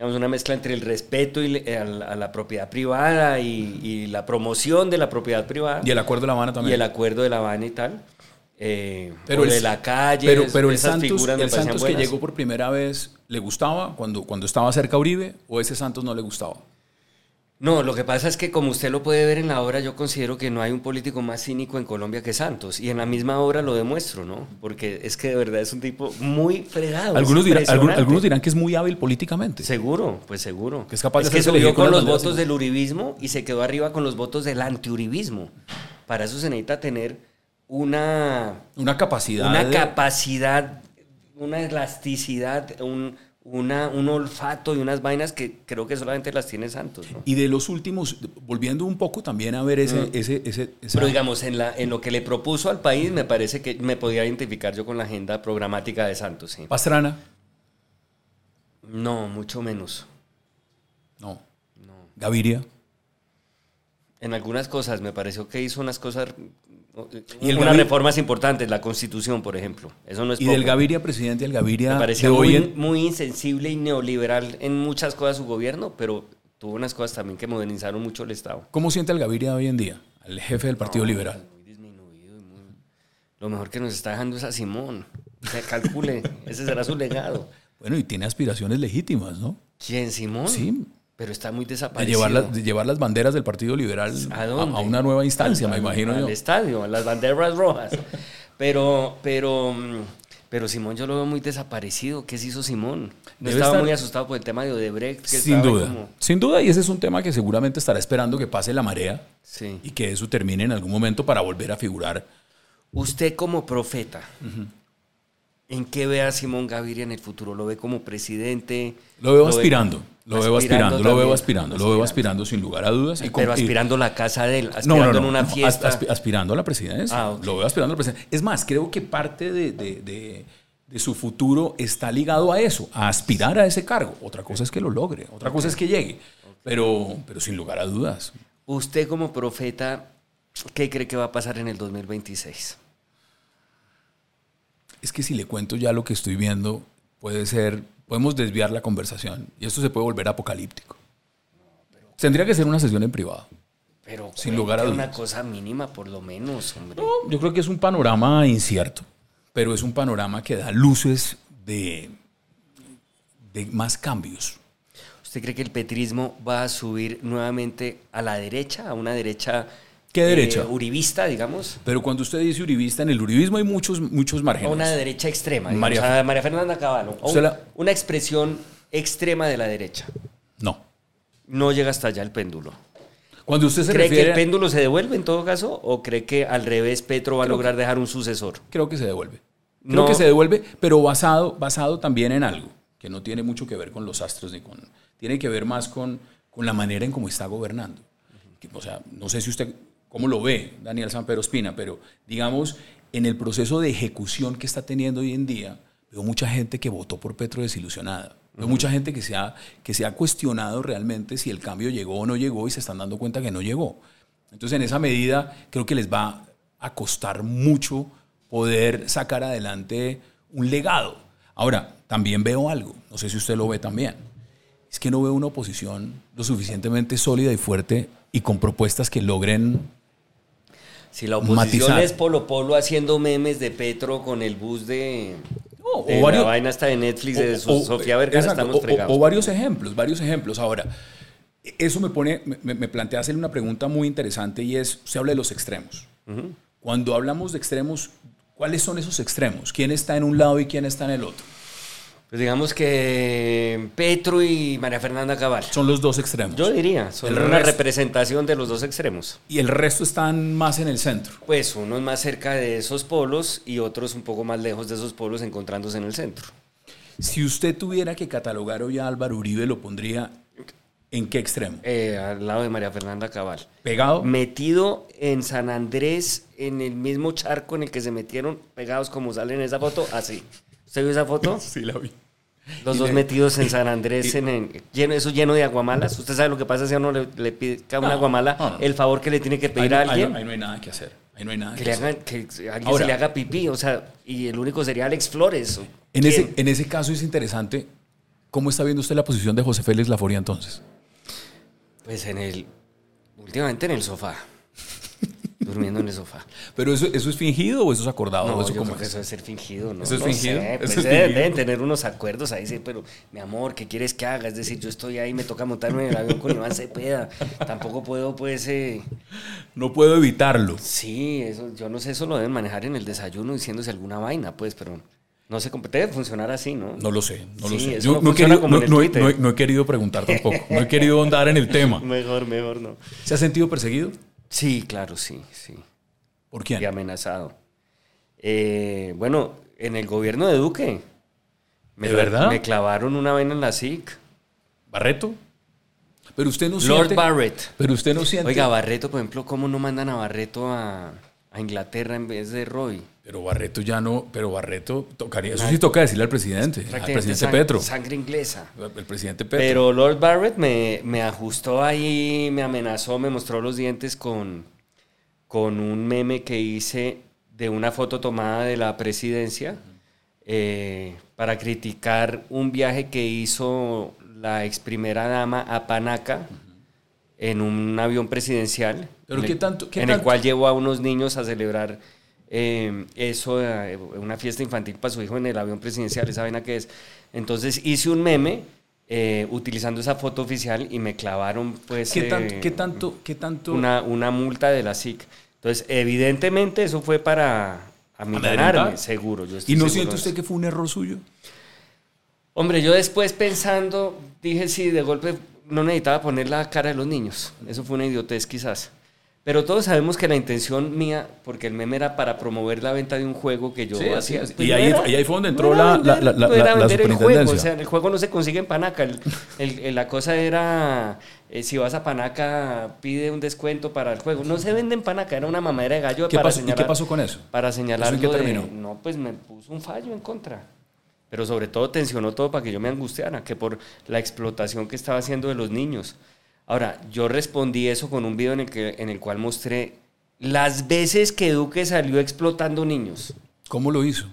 digamos, una mezcla entre el respeto y le- a, la, a la propiedad privada y, y la promoción de la propiedad privada. Y el acuerdo de La Habana y también. el acuerdo de La Habana y tal. Eh, Pero el- de la calle, Pero, pero el esas Santos, figuras me el Santos que llegó por primera vez, ¿le gustaba cuando, cuando estaba cerca Uribe o ese Santos no le gustaba? No, lo que pasa es que como usted lo puede ver en la obra, yo considero que no hay un político más cínico en Colombia que Santos. Y en la misma obra lo demuestro, ¿no? Porque es que de verdad es un tipo muy fregado. Algunos es dirán, algunos dirán que es muy hábil políticamente. Seguro, pues seguro. Que es capaz de que subió con los votos del uribismo y se quedó arriba con los votos del antiuribismo. Para eso se necesita tener una, Una capacidad. una de- capacidad, una elasticidad, un, una, un olfato y unas vainas que creo que solamente las tiene Santos. ¿no? Y de los últimos, volviendo un poco también a ver ese... ese, ese esa- Mm. Pero digamos, en, la, en lo que le propuso al país, me parece que me podía identificar yo con la agenda programática de Santos. sí. Pastrana, No, mucho menos. no. No. Gaviria. En algunas cosas me pareció que hizo unas cosas, Y el unas Gavi- reformas importantes, la constitución, por ejemplo. Eso no es Y poco. del Gaviria presidente al Gaviria Me parecía muy, en- muy insensible y neoliberal en muchas cosas su gobierno, pero tuvo unas cosas también que modernizaron mucho el Estado. ¿Cómo siente al Gaviria hoy en día? Al jefe del Partido Liberal. Muy disminuido y muy... Lo mejor que nos está dejando es a Simón. O sea, calcule, ese será su legado. Bueno, y tiene aspiraciones legítimas, ¿no? ¿Quién, Simón? Sí. Pero está muy De desaparecido. llevar, las, de llevar las banderas del Partido Liberal ¿A a, una nueva instancia, me Al- imagino al yo. estadio, a las banderas rojas. Pero, pero, pero Simón yo lo veo muy desaparecido. ¿Qué se hizo Simón? No Debe estaba estar- muy asustado por el tema de Odebrecht. que Sin duda. como- Sin duda, y ese es un tema que seguramente estará esperando que pase la marea Sí. y que eso termine en algún momento para volver a figurar. Usted como profeta, ¿en qué ve a Simón Gaviria en el futuro? ¿Lo ve como presidente? Lo veo ve- aspirando, lo veo aspirando, lo veo aspirando, lo veo aspirando sin lugar a dudas. y Pero aspirando la casa de él, No, aspirando no, no, en una no, fiesta. as- aspi- aspirando a la presidencia. Ah. Lo veo aspirando a la presidencia. Es más, creo que parte de, de- de- de su futuro está ligado a eso, a aspirar a ese cargo. Otra cosa es que lo logre, otra cosa es que llegue. Pero, pero sin lugar a dudas. Usted como profeta, ¿qué cree que va a pasar en el 2026? Es que si le cuento ya lo que estoy viendo, puede ser, podemos desviar la conversación y esto se puede volver apocalíptico. Tendría que ser una sesión en privado. Pero Sin lugar a cuente una dudas. cosa mínima por lo menos, hombre. Yo creo que es un panorama incierto, pero es un panorama que da luces de, de más cambios. ¿Usted cree que el petrismo va a subir nuevamente a la derecha, a una derecha... ¿Qué derecha? eh, uribista, digamos. Pero cuando usted dice uribista, en el uribismo hay muchos, muchos márgenes. una derecha extrema. digamos, María- Fernanda Caballo. un- la- Una expresión extrema de la derecha. No. No llega hasta allá el péndulo. Cuando usted se ¿Cree que el péndulo se devuelve en todo caso? ¿O cree que al revés Petro va a lograr dejar un sucesor? Creo que se devuelve. Creo No. que se devuelve, pero basado, basado también en algo que no tiene mucho que ver con los astros ni con. Tiene que ver más con, con la manera en cómo está gobernando. O sea, no sé si usted cómo lo ve, Daniel Sanpero Espina, pero digamos, en el proceso de ejecución que está teniendo hoy en día, veo mucha gente que votó por Petro desilusionada. Veo mucha gente que se, ha, que se ha cuestionado realmente si el cambio llegó o no llegó y se están dando cuenta que no llegó. Entonces, en esa medida, creo que les va a costar mucho poder sacar adelante un legado. Ahora, también veo algo, no sé si usted lo ve también, es que no veo una oposición lo suficientemente sólida y fuerte y con propuestas que logren... Si la oposición Matizar. es Polo Polo haciendo memes de Petro con el bus de, No, de o varios- la vaina hasta de Netflix de o- su- o- Sofía Vergara, exacto, estamos o- fregados. O, varios ejemplos, varios ejemplos. Ahora, eso me pone, me, me plantea hacerle una pregunta muy interesante y es, se habla de los extremos. Cuando hablamos de extremos, ¿cuáles son esos extremos? ¿Quién está en un lado y quién está en el otro? Pues digamos que Petro y María Fernanda Cabal. Son los dos extremos. Yo diría, son El una resto- representación de los dos extremos. y el resto están más en el centro. Pues unos más cerca de esos polos y otros un poco más lejos de esos polos encontrándose en el centro. Si usted tuviera que catalogar hoy a Álvaro Uribe, ¿lo pondría en qué extremo? Eh, al lado de María Fernanda Cabal. ¿Pegado? Metido en San Andrés, en el mismo charco en el que se metieron, pegados como salen en esa foto, así. ¿Usted vio esa foto? Sí, la vi. Los Y dos le- metidos en San Andrés, en, en- lleno, eso lleno de aguamalas. Usted sabe lo que pasa si a uno le, le pide a una No, aguamala, no, no. el favor que le tiene que Ahí, pedir a ahí alguien. ahí no hay nada que hacer. Ahí no hay nada Que, que, le hacer. hagan, que alguien Ahora- se le haga pipí, o sea, y el único sería Alex Flores. ¿o En quién? ese, en ese caso es interesante. ¿Cómo está viendo usted la posición de José Félix Laforia entonces? Pues en el. Últimamente en el sofá. Durmiendo en el sofá. ¿Pero eso, eso es fingido o eso es acordado? No, ¿O eso yo que eso ser fingido, ¿no? ¿Eso es No fingido? sé, ¿Eso pues es deben, fingido? deben tener unos acuerdos ahí, sí, pero mi amor, ¿qué quieres que haga? Es decir, yo estoy ahí, me toca montarme en el avión con Iván Cepeda. Tampoco puedo, pues, eh, No puedo evitarlo. sí, eso, yo no sé, eso lo deben manejar en el desayuno diciéndose alguna vaina, pues, pero no sé, cómo- debe funcionar así, ¿no? No lo sé, no lo sé. eso Yo no no, querido, como no- no he querido preguntar tampoco. No he querido andar en el tema. Mejor, mejor no. ¿Se ha sentido perseguido? Sí, claro, sí, sí. ¿Por Y quién? amenazado. Eh, bueno, en el gobierno de Duque. Me, ¿De verdad? Me clavaron una vaina en la SIC. ¿Barreto? Pero usted no Lord siente... Barrett. Pero usted no siente... Oiga, Barreto, por ejemplo, ¿cómo no mandan a Barreto a, a Inglaterra en vez de Roy? Pero Barreto ya no... Pero Barreto tocaría... Eso sí toca decirle al presidente. Al presidente sang- Petro. Sangre inglesa. El presidente Petro. Pero Lord Barrett me, me ajustó ahí, me amenazó, me mostró los dientes con, con un meme que hice de una foto tomada de la presidencia eh, para criticar un viaje que hizo la ex primera dama a Panaca en un avión presidencial. Pero en ¿qué el- tanto- qué en el tanto? cual llevó a unos niños a celebrar eh, eso, eh, una fiesta infantil para su hijo en el avión presidencial, esa vaina que es. Entonces hice un meme eh, utilizando esa foto oficial y me clavaron pues ¿Qué tanto, eh, qué tanto, qué tanto una, una multa de la SIC. Entonces, evidentemente eso fue para ¿Amedrentar? seguro. Yo ¿Y no siente usted que fue un error suyo? Hombre, yo después pensando, dije sí, de golpe no necesitaba poner la cara de los niños. Eso fue una idiotez quizás. Pero todos sabemos que la intención mía, porque el meme era para promover la venta de un juego que yo Sí, hacía. así es. pues, Y no ahí- y ahí fue donde no entró la- vender- la- la- no era la- la vender el juego. O sea, el juego no se consigue en Panaca. El- el- la cosa era, eh, si vas a Panaca, pide un descuento para el juego. No se vende en Panaca, era una mamadera de gallo ¿Qué para pasó, ¿Y qué señalar- pasó con eso? para señalar ¿Eso en qué lo de- terminó? no, pues me puso un fallo en contra. Pero sobre todo tensionó todo para que yo me angustiara, que por la explotación que estaba haciendo de los niños. Ahora, yo respondí eso con un video en el, que, en el cual mostré las veces que Duque salió explotando niños. ¿Cómo lo hizo?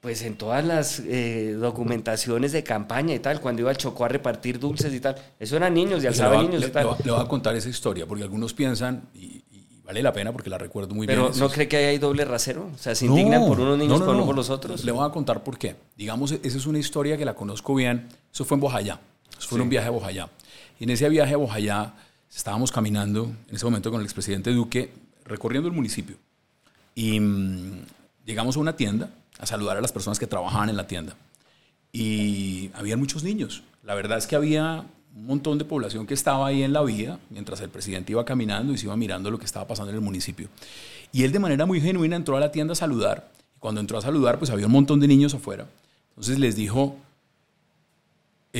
pues en todas las eh, documentaciones de campaña y tal, cuando iba al Chocó a repartir dulces y tal. Eso eran niños y Le alzaba voy a- niños le- y tal. le voy a- contar esa historia, porque algunos piensan, y, y vale la pena porque la recuerdo muy Pero bien. ¿no eso- cree que ahí hay doble rasero? O sea, se indignan por unos niños, no, no, pero no no. por los otros. Le voy a contar por qué. Digamos, esa es una historia que la conozco bien. Eso fue en Bojayá. Eso fue un viaje a Bojayá. Y en ese viaje a Bojayá estábamos caminando en ese momento con el expresidente Duque, recorriendo el municipio. Y mm, llegamos a una tienda a saludar a las personas que trabajaban en la tienda. Y había muchos niños. La verdad es que había un montón de población que estaba ahí en la vía mientras el presidente iba caminando y se iba mirando lo que estaba pasando en el municipio. Y él de manera muy genuina entró a la tienda a saludar. Y cuando entró a saludar, pues había un montón de niños afuera. Entonces les dijo,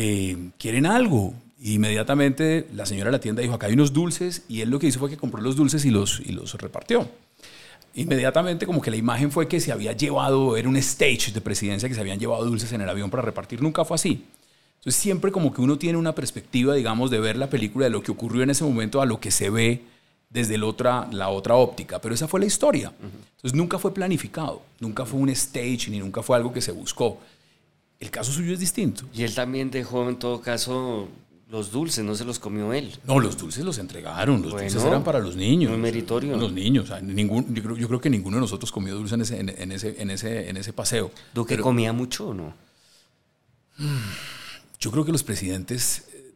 eh, ¿quieren algo? Y inmediatamente la señora de la tienda dijo, acá hay unos dulces. Y él lo que hizo fue que compró los dulces y los, y los repartió. Inmediatamente como que la imagen fue que se había llevado, era un stage de presidencia que se habían llevado dulces en el avión para repartir. Nunca fue así. Entonces siempre como que uno tiene una perspectiva, digamos, de ver la película de lo que ocurrió en ese momento a lo que se ve desde el otra, la otra óptica. Pero esa fue la historia. Entonces nunca fue planificado, nunca fue un stage ni nunca fue algo que se buscó. El caso suyo es distinto. Y él también dejó en todo caso los dulces, no se los comió él. No, los dulces los entregaron, los Bueno, dulces eran para los niños. muy meritorio. Los niños, o sea, ningún, yo, creo, yo creo que ninguno de nosotros comió dulce en ese, en, en ese, en ese, en ese paseo. ¿Duque Pero comía mucho o no? Yo creo que los presidentes eh,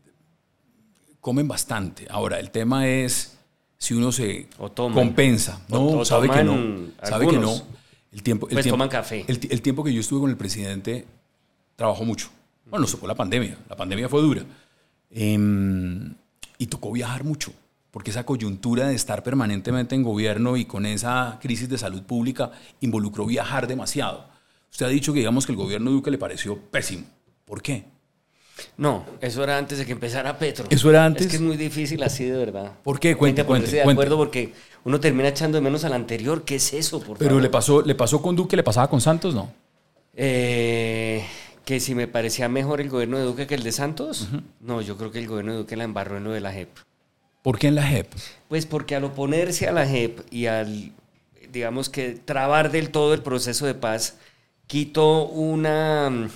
comen bastante. Ahora, el tema es si uno se compensa. No, o sabe que no. Sabe que no. El tiempo, el Pues tiempo- toman café. El tiempo que yo estuve con el presidente, trabajó mucho. Bueno, nos tocó la pandemia. La pandemia fue dura. Em, y tocó viajar mucho. Porque esa coyuntura de estar permanentemente en gobierno y con esa crisis de salud pública involucró viajar demasiado. Usted ha dicho que digamos que el gobierno de Duque le pareció pésimo. ¿Por qué? No, eso era antes de que empezara Petro. ¿Eso era antes? Es que es muy difícil así de verdad. ¿Por qué? Cuente, cuente, de cuente. acuerdo porque uno termina echando de menos al anterior. ¿Qué es eso, por Pero favor? le pasó, le pasó con Duque, le pasaba con Santos, ¿no? Eh, que si me parecía mejor el gobierno de Duque que el de Santos. No, yo creo que el gobierno de Duque la embarró en lo de la JEP. ¿Por qué en la JEP? Pues porque al oponerse a la JEP y al, digamos que trabar del todo el proceso de paz, quitó una... mm,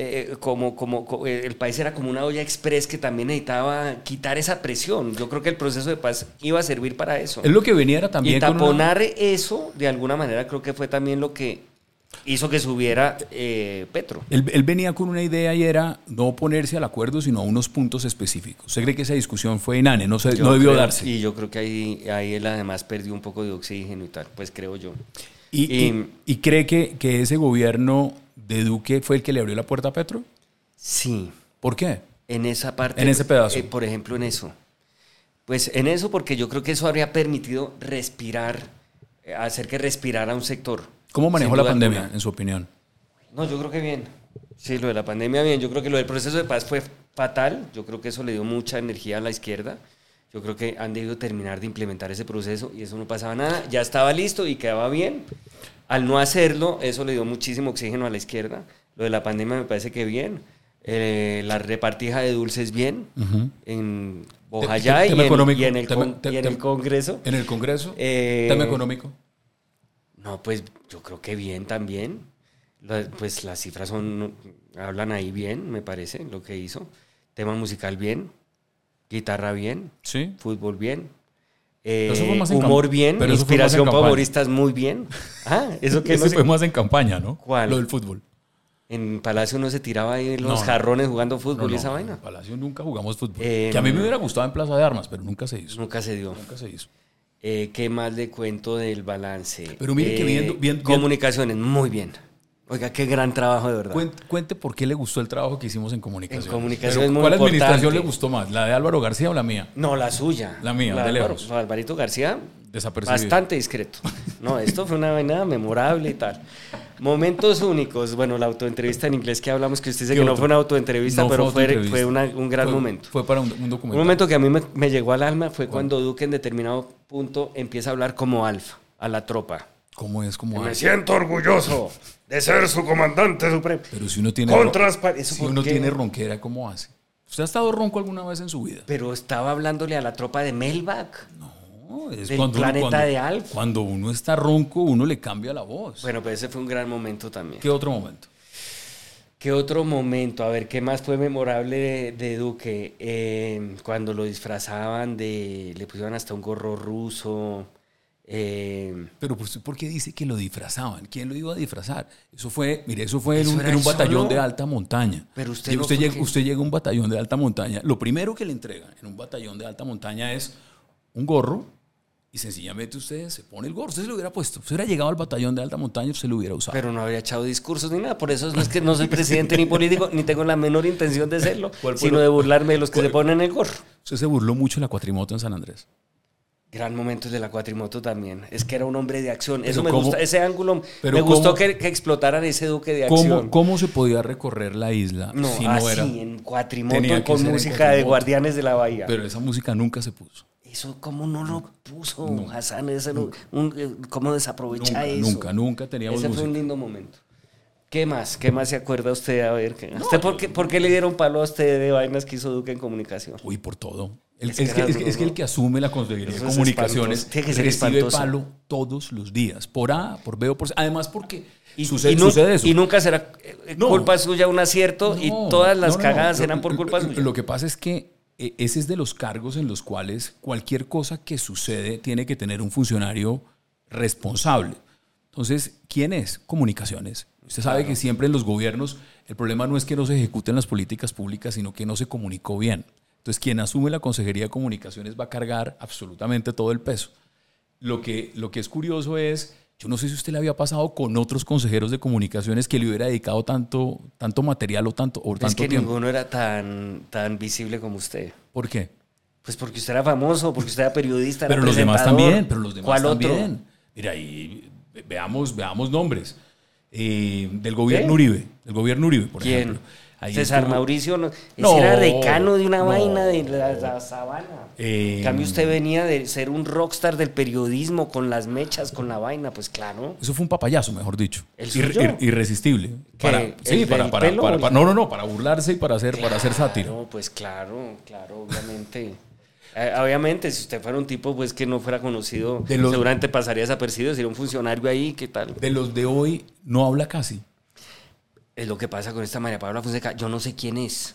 eh, como, como, co- eh, el país era como una olla express que también necesitaba quitar esa presión. Yo creo que el proceso de paz iba a servir para eso. Es lo que venía era también y una- taponar eso, de alguna manera, creo que fue también lo que hizo que subiera eh, Petro. Él, él venía con una idea y era no oponerse al acuerdo, sino a unos puntos específicos. ¿Usted cree que esa discusión fue inane? No, se, Yo no debió creo- darse. Y yo creo que ahí, ahí él además perdió un poco de oxígeno y tal, pues creo yo. ¿Y, y- y- y cree que, que ese gobierno de Duque fue el que le abrió la puerta a Petro? Sí, ¿Por qué? en esa parte. En ese pedazo. eh, por ejemplo, en eso. Pues en eso, porque yo creo que eso habría permitido respirar, eh, hacer que respirara un sector. ¿Cómo manejó la pandemia, alguna. en su opinión? No, yo creo que bien. Sí, lo de la pandemia bien. Yo creo que lo del proceso de paz fue fatal. Yo creo que eso le dio mucha energía a la izquierda. Yo creo que han debido terminar de implementar ese proceso y eso no pasaba nada. Ya estaba listo y quedaba bien. Al no hacerlo, eso le dio muchísimo oxígeno a la izquierda. Lo de la pandemia me parece que bien. Eh, la repartija de dulces bien en Bojayá y, en, económico, y en el, tema- con- te- y en te- el Congreso. ¿En el Congreso? Eh, ¿Tema económico? No, pues yo creo que bien también. La- pues las cifras son, hablan ahí bien, me parece, lo que hizo. Tema musical bien, guitarra bien, Sí. fútbol bien, eh, Eso en humor bien, eso en inspiración para humoristas muy bien. Ah, eso que no Ese sé- fue más en campaña, ¿no? ¿Cuál? Lo del fútbol. en Palacio no se tiraba ahí los No, no. jarrones jugando fútbol No, y no, esa En vaina. Palacio nunca jugamos fútbol. Eh, que a mí me hubiera gustado en Plaza de Armas, pero nunca se hizo. Nunca se dio. Nunca se hizo. Eh, ¿Qué más le cuento del balance? Pero mire que Eh, viendo- viendo- Comunicaciones, muy bien. Oiga, qué gran trabajo de verdad. Cuente, cuente por qué le gustó el trabajo que hicimos en comunicación. En comunicación Pero es muy ¿Cuál administración le gustó más? ¿La de Álvaro García o la mía? No, la suya. La mía, de Álvaro- lejos. Alvarito García, Desapercibido. bastante discreto. No, esto fue una vaina memorable y tal. Momentos únicos. Bueno, la autoentrevista en inglés que hablamos, que usted dice ¿Qué que no fue una autoentrevista, No pero fue, autoentrevista. fue una- un gran Fue- momento. Fue para un, un documental. Un momento que a mí me, me llegó al alma fue cuando Duque en determinado punto empieza a hablar como alfa a la tropa. ¿Cómo es? como Me siento orgulloso de ser su comandante supremo. Pero si uno tiene, Con si ¿por uno qué? tiene ronquera, ¿cómo hace? ¿Usted ha estado ronco alguna vez en su vida? Pero estaba hablándole a la tropa de Melback. No, No, es del cuando uno- planeta cuando- de algo. Cuando uno está ronco, uno le cambia la voz. Bueno, pues ese fue un gran momento también. ¿Qué otro momento? ¿Qué otro momento? A ver, ¿qué más fue memorable de, de Duque? Eh, cuando lo disfrazaban de... Le pusieron hasta un gorro ruso. eh, Pero ¿por, por qué dice que lo disfrazaban? ¿Quién lo iba a disfrazar? Eso fue, mire, eso fue en un, en batallón solo. de alta montaña. Pero usted no usted, llega, que- usted llega a un batallón de alta montaña. Lo primero que le entregan en un batallón de alta montaña es un gorro y sencillamente usted se pone el gorro. Usted se lo hubiera puesto. Usted hubiera llegado al batallón de alta montaña y usted lo hubiera usado. pero no habría echado discursos ni nada. Por eso no es que no soy presidente ni político, ni tengo la menor intención de serlo, ¿Cuál fue sino lo- de burlarme de los que cuál- se ponen el gorro. usted se burló mucho de la cuatrimoto en San Andrés. Gran momento de la cuatrimoto también. Es que era un hombre de acción. Pero Eso me ¿cómo- gusta, ese ángulo. pero me gustó cómo- que, que explotaran ese duque de acción. ¿Cómo, ¿Cómo se podía recorrer la isla No, si no así, era? en cuatrimoto, con en música de. Guardianes de la Bahía. Pero esa música nunca se puso. Eso, ¿cómo no lo puso Hassan? Ese no- un- eh, ¿Cómo desaprovecha Nunca, eso? nunca, nunca teníamos Ese fue un lindo momento. ¿Qué más? ¿Qué más se acuerda usted? A ver, ¿qué- ¿usted por, qué, por qué le dieron palo a usted de vainas que hizo Duque en comunicación? Uy, por todo. El- Es es, que es que- es que duro, el que asume la Consejería de es Comunicaciones. Tiene que ser recibe espantoso. palo todos los días. Por A, por B o por C. Además, porque Y, sucede, y sucede eso. y nunca será eh, No. culpa suya un acierto y todas las cagadas no. eran por culpa lo- suya. Lo que pasa es que ese es de los cargos en los cuales cualquier cosa que sucede tiene que tener un funcionario responsable. Entonces, ¿quién es? Comunicaciones. Usted sabe que siempre en los gobiernos el problema no es que no se ejecuten las políticas públicas, sino que no se comunicó bien. Entonces, quien asume la Consejería de Comunicaciones va a cargar absolutamente todo el peso. Lo que, lo que es curioso es, yo no sé si usted le había pasado con otros consejeros de comunicaciones que le hubiera dedicado tanto, tanto material o tanto, o es tanto que tiempo. ninguno era tan, tan visible como usted. ¿Por qué? Pues porque usted era famoso, porque usted era periodista, era Pero los demás también, pero los demás ¿Cuál también. otro? Mira, ve- veamos, veamos nombres. Eh, del gobierno. Uribe, del gobierno Uribe, por ¿Quién? ejemplo. Ahí César estuvo- Mauricio, no, No, era decano de una no. vaina de la, la sabana. Eh, en cambio, usted venía de ser un rockstar del periodismo con las mechas, con la vaina, pues claro. Eso fue un papayazo, mejor dicho. ¿El Ir- suyo? ir- irresistible. ¿Qué? Para, ¿El sí, para, no, no, no, para burlarse y para hacer, para hacer sátira. No, pues claro, claro, obviamente. Eh, obviamente, si usted fuera un tipo pues que no fuera conocido, De los- seguramente pasaría desapercibido, sería un funcionario ahí, ¿qué tal? De los de hoy no habla casi. Es lo que pasa con esta María Paula Fonseca, yo no sé quién es.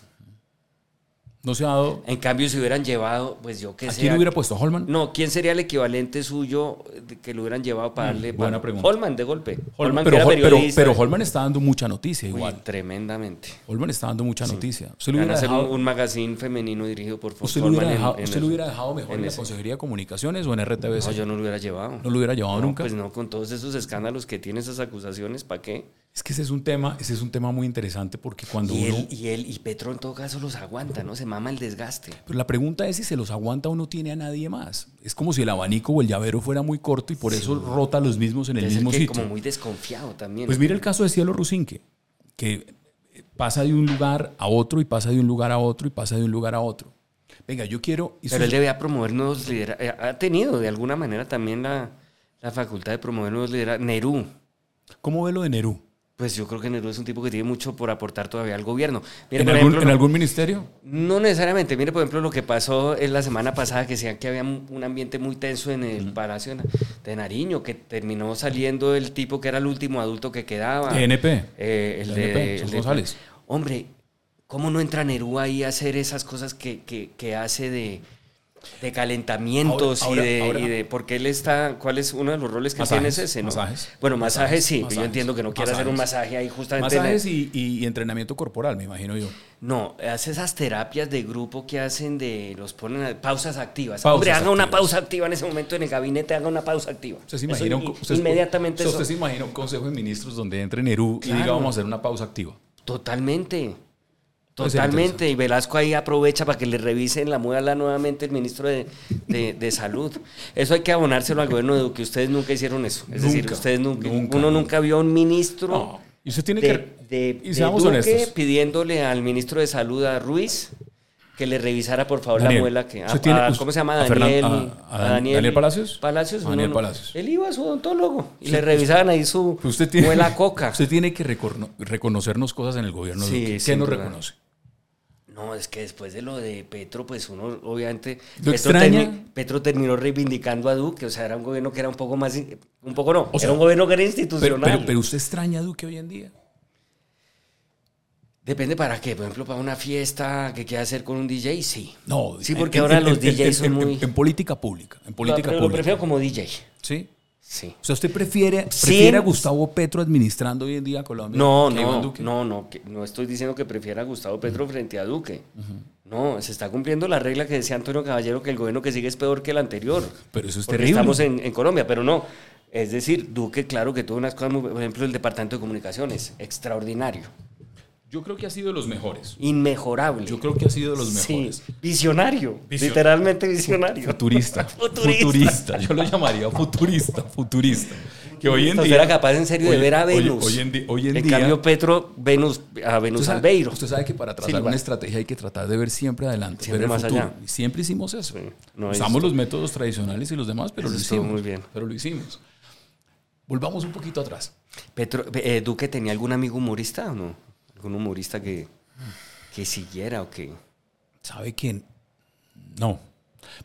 No se ha dado. En cambio, si hubieran llevado, pues yo qué ¿A sé. quién hubiera puesto? ¿A Holman? No, ¿quién sería el equivalente suyo de que lo hubieran llevado para darle... Mm, buena palo? pregunta. Holman, de golpe. Holman, pero, que era Hol- pero, pero Holman está dando mucha noticia Uy, igual. tremendamente. Holman está dando mucha noticia. Usted lo hubiera dejado, un magazine femenino dirigido por usted lo hubiera Holman en- dejado, en usted el- lo hubiera dejado mejor en, la. Consejería de Comunicaciones o en RTBC. No, yo no lo hubiera llevado. No lo hubiera llevado No, nunca. Pues no, con todos esos escándalos que tiene esas acusaciones, ¿para qué? Es que ese es un tema, ese es un tema muy interesante porque cuando Y uno. él, y él y Petro en todo caso los aguanta, ¿no? Se mama el desgaste. Pero la pregunta es si se los aguanta o no tiene a nadie más. Es como si el abanico o el llavero fuera muy corto y por eso rota los mismos en el Debe mismo que sitio. como muy desconfiado también. Pues mira el caso de Cielo Rusinque, que pasa de un lugar a otro y pasa de un lugar a otro y pasa de un lugar a otro. Venga, yo quiero... Pero él debía promover nuevos liderazgos. Ha tenido de alguna manera también la, la facultad de promover nuevos liderazgos. Nerú. ¿Cómo ve lo de Nerú? Pues yo creo que Nerú es un tipo que tiene mucho por aportar todavía al gobierno. ¿En algún, ejemplo, en lo- algún ministerio? No necesariamente. Mire, por ejemplo, lo que pasó en la semana pasada, que decían que había un ambiente muy tenso en el Palacio de Nariño, que terminó saliendo el tipo que era el último adulto que quedaba. Eh, el de, Sos el de- González. Hombre, ¿cómo no entra Nerú ahí a hacer esas cosas que, que- que hace de, de calentamientos Ahora- ahora- y, de, y de- porque él está, ¿cuál es uno de los roles que Masajes, tiene es ese, no? masajes. Bueno, masajes, Masajes, sí, yo masajes, entiendo que no quiere hacer un masaje ahí justamente. Masajes y, y entrenamiento corporal, me imagino yo. no, hace esas terapias de grupo que hacen de los ponen a- pausas activas. Pausas Hombre, haga una pausa activa en ese momento en el gabinete, haga una pausa activa. ¿Usted se Eso imagina, un, usted- inmediatamente usted, eso. se imagina un consejo de ministros donde entre Nerú y Claro. diga vamos a hacer una pausa activa? Totalmente. Totalmente. Y Velasco ahí aprovecha para que le revisen la muela nuevamente el ministro de, de- de Salud. Eso hay que abonárselo al gobierno de Duque. Ustedes nunca hicieron eso. Es decir, ustedes nunca, nunca, uno nunca. vio a un ministro No, y usted tiene de, que... y seamos Duque honestos. pidiéndole al ministro de Salud, a Ruiz, que le revisara por favor Daniel, la muela que... a- tiene- a- us- ¿Cómo se llama? a Daniel, a- Daniel Palacios. Palacios. Daniel no, no. Palacios. Él iba a su odontólogo y le revisaban ahí su Usted tiene, muela coca. Usted tiene que recono- reconocernos cosas en el gobierno. Sí, Duque. ¿Qué sin nos reconoce? No, es que después de lo de Petro, pues uno obviamente... ¿Lo Petro, extraña? termi- Petro terminó reivindicando a Duque, o sea, era un gobierno que era un poco más... Un poco no, O sea, era un gobierno que era Pero, institucional. pero, pero usted extraña a Duque hoy en día. Depende para qué, por ejemplo, para una fiesta que quiera hacer con un DJ, sí. No. Sí, porque en- ahora en- los DJs en- son muy... En, política pública. En política Pero lo pública. prefiero como DJ, ¿Sí? sí. O sea, ¿usted prefiere, prefiere a Gustavo Petro administrando hoy en día Colombia? No, no, Duque? no, no, no estoy diciendo que prefiera a Gustavo Petro frente a Duque. No, se está cumpliendo la regla que decía Antonio Caballero que el gobierno que sigue es peor que el anterior. Pero eso es terrible. Estamos en, en Colombia, pero no. Es decir, Duque, claro que tuvo unas cosas muy. Por ejemplo, el Departamento de Comunicaciones, extraordinario, Yo creo que ha sido de los mejores. inmejorable. Yo creo que ha sido de los Sí, mejores. visionario, Visio- literalmente visionario. Futurista. Futurista. futurista. Yo lo llamaría futurista. Futurista. Que hoy en Entonces día. era capaz en serio de ver a Venus. Hoy, en, hoy en en día. cambio, Petro, Venus, a Venus usted sabe, Albeiro. usted sabe que para trazar Silva. una estrategia hay que tratar de ver siempre adelante, Siempre ver el más futuro. allá. Y siempre hicimos eso. Sí, no, Usamos eso- los métodos tradicionales y los demás, pero Eso lo hicimos. muy bien. Pero lo hicimos. Volvamos un poquito atrás. Petro, eh, ¿Duque tenía algún amigo humorista o no? ¿Algún humorista que, que siguiera o que...? ¿Sabe quién? No.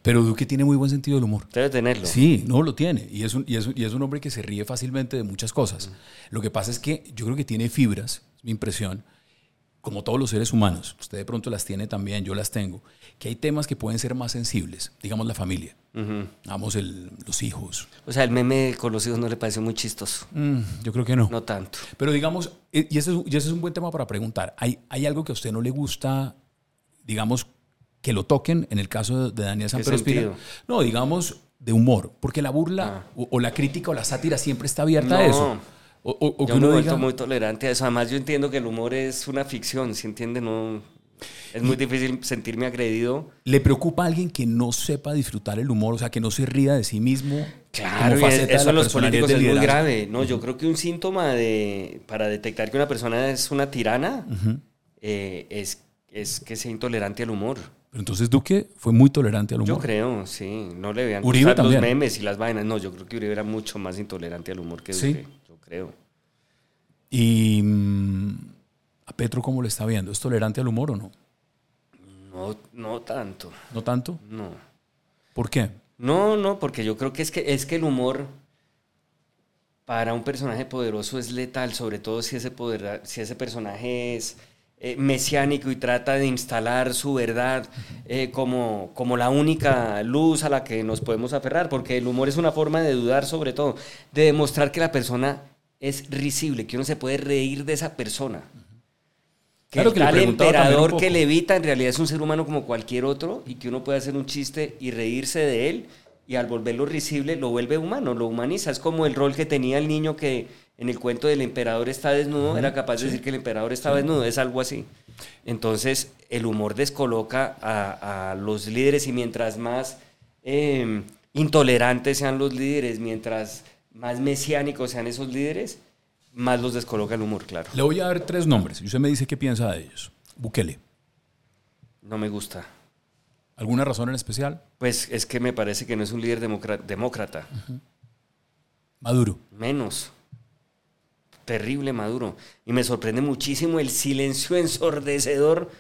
Pero Duque tiene muy buen sentido del humor. Debe tenerlo. Sí, no lo tiene. Y es, un, y, es, un- y es un hombre que se ríe fácilmente de muchas cosas. Lo que pasa es que yo creo que tiene fibras, es mi impresión, como todos los seres humanos. Usted de pronto las tiene también, yo las tengo. Que hay temas que pueden ser más sensibles, digamos la familia, digamos el- los hijos. O sea, el meme con los hijos no le pareció muy chistoso. Mm, yo creo que no. No tanto. Pero digamos, eh, y ese, es, y ese es un buen tema para preguntar. ¿Hay, ¿Hay algo que a usted no le gusta, digamos, que lo toquen en el caso de Daniel sentido? No, digamos, de humor. Porque la burla Ah. o, o la crítica o la sátira siempre está abierta a No. eso. O, o- o que Yo me he uno vuelto diga, muy tolerante a eso. Además, yo entiendo que el humor es una ficción, ¿sí entiende? No, es muy difícil sentirme agredido. ¿le preocupa a alguien que no sepa disfrutar el humor? O sea, que no se ría de sí mismo. Claro, como faceta eso en los políticos es muy grave. No, yo creo que un síntoma de para detectar que una persona es una tirana eh, es, es que sea intolerante al humor. Pero entonces Duque fue muy tolerante al humor. Yo creo, sí. No le vean Uribe los memes y las vainas. No, yo creo que Uribe era mucho más intolerante al humor que. Duque. Creo. Y mm, a Petro, ¿cómo le está viendo? ¿Es tolerante al humor o no? No, no tanto. ¿No tanto? No. ¿Por qué? No, no, porque yo creo que es que es que el humor para un personaje poderoso es letal, sobre todo si ese poder, si ese personaje es eh, mesiánico y trata de instalar su verdad eh, como, como la única luz a la que nos podemos aferrar, porque el humor es una forma de dudar sobre todo, de demostrar que la persona es risible, que uno se puede reír de esa persona. Que Claro el que tal emperador que levita en realidad es un ser humano como cualquier otro y que uno puede hacer un chiste y reírse de él y al volverlo risible lo vuelve humano, lo humaniza. Es como el rol que tenía el niño que en el cuento del emperador está desnudo, era capaz de decir que el emperador estaba desnudo, es algo así. Entonces el humor descoloca a, a los líderes y mientras más eh, intolerantes sean los líderes, mientras más mesiánicos sean esos líderes, más los descoloca el humor, claro. Le voy a dar tres nombres y usted me dice qué piensa de ellos. Bukele. No me gusta. ¿Alguna razón en especial? Pues es que me parece que no es un líder demócrata. Maduro. Menos. Terrible Maduro. Y me sorprende muchísimo el silencio ensordecedor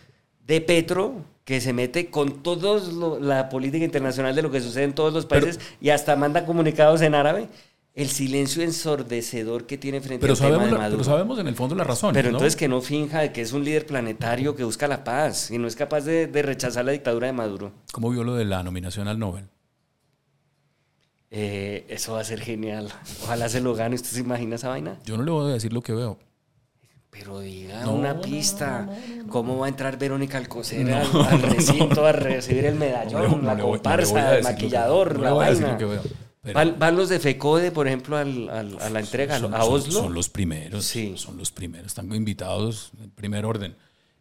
de Petro, que se mete con toda la política internacional de lo que sucede en todos los Pero- países y hasta manda comunicados en árabe. El silencio ensordecedor que tiene frente Pero al tema sabemos, de la- Maduro. pero sabemos en el fondo la razón. Pero ¿no? entonces que no finja de que es un líder planetario que busca la paz y no es capaz de, de rechazar la dictadura de Maduro. ¿Cómo vio lo de la nominación al Nobel? Eh, eso va a ser genial. Ojalá se lo gane. ¿Usted se imagina esa vaina? Yo no le voy a decir lo que veo. Pero diga No, una no, pista. ¿Cómo va a entrar Verónica Alcocer al, al recinto a recibir el medallón, la comparsa, el maquillador, la vaina? Van, van los de FECODE, por ejemplo, al- al- a la entrega, Son- a Oslo. Son los primeros. Sí. Son los primeros. Están invitados en primer orden.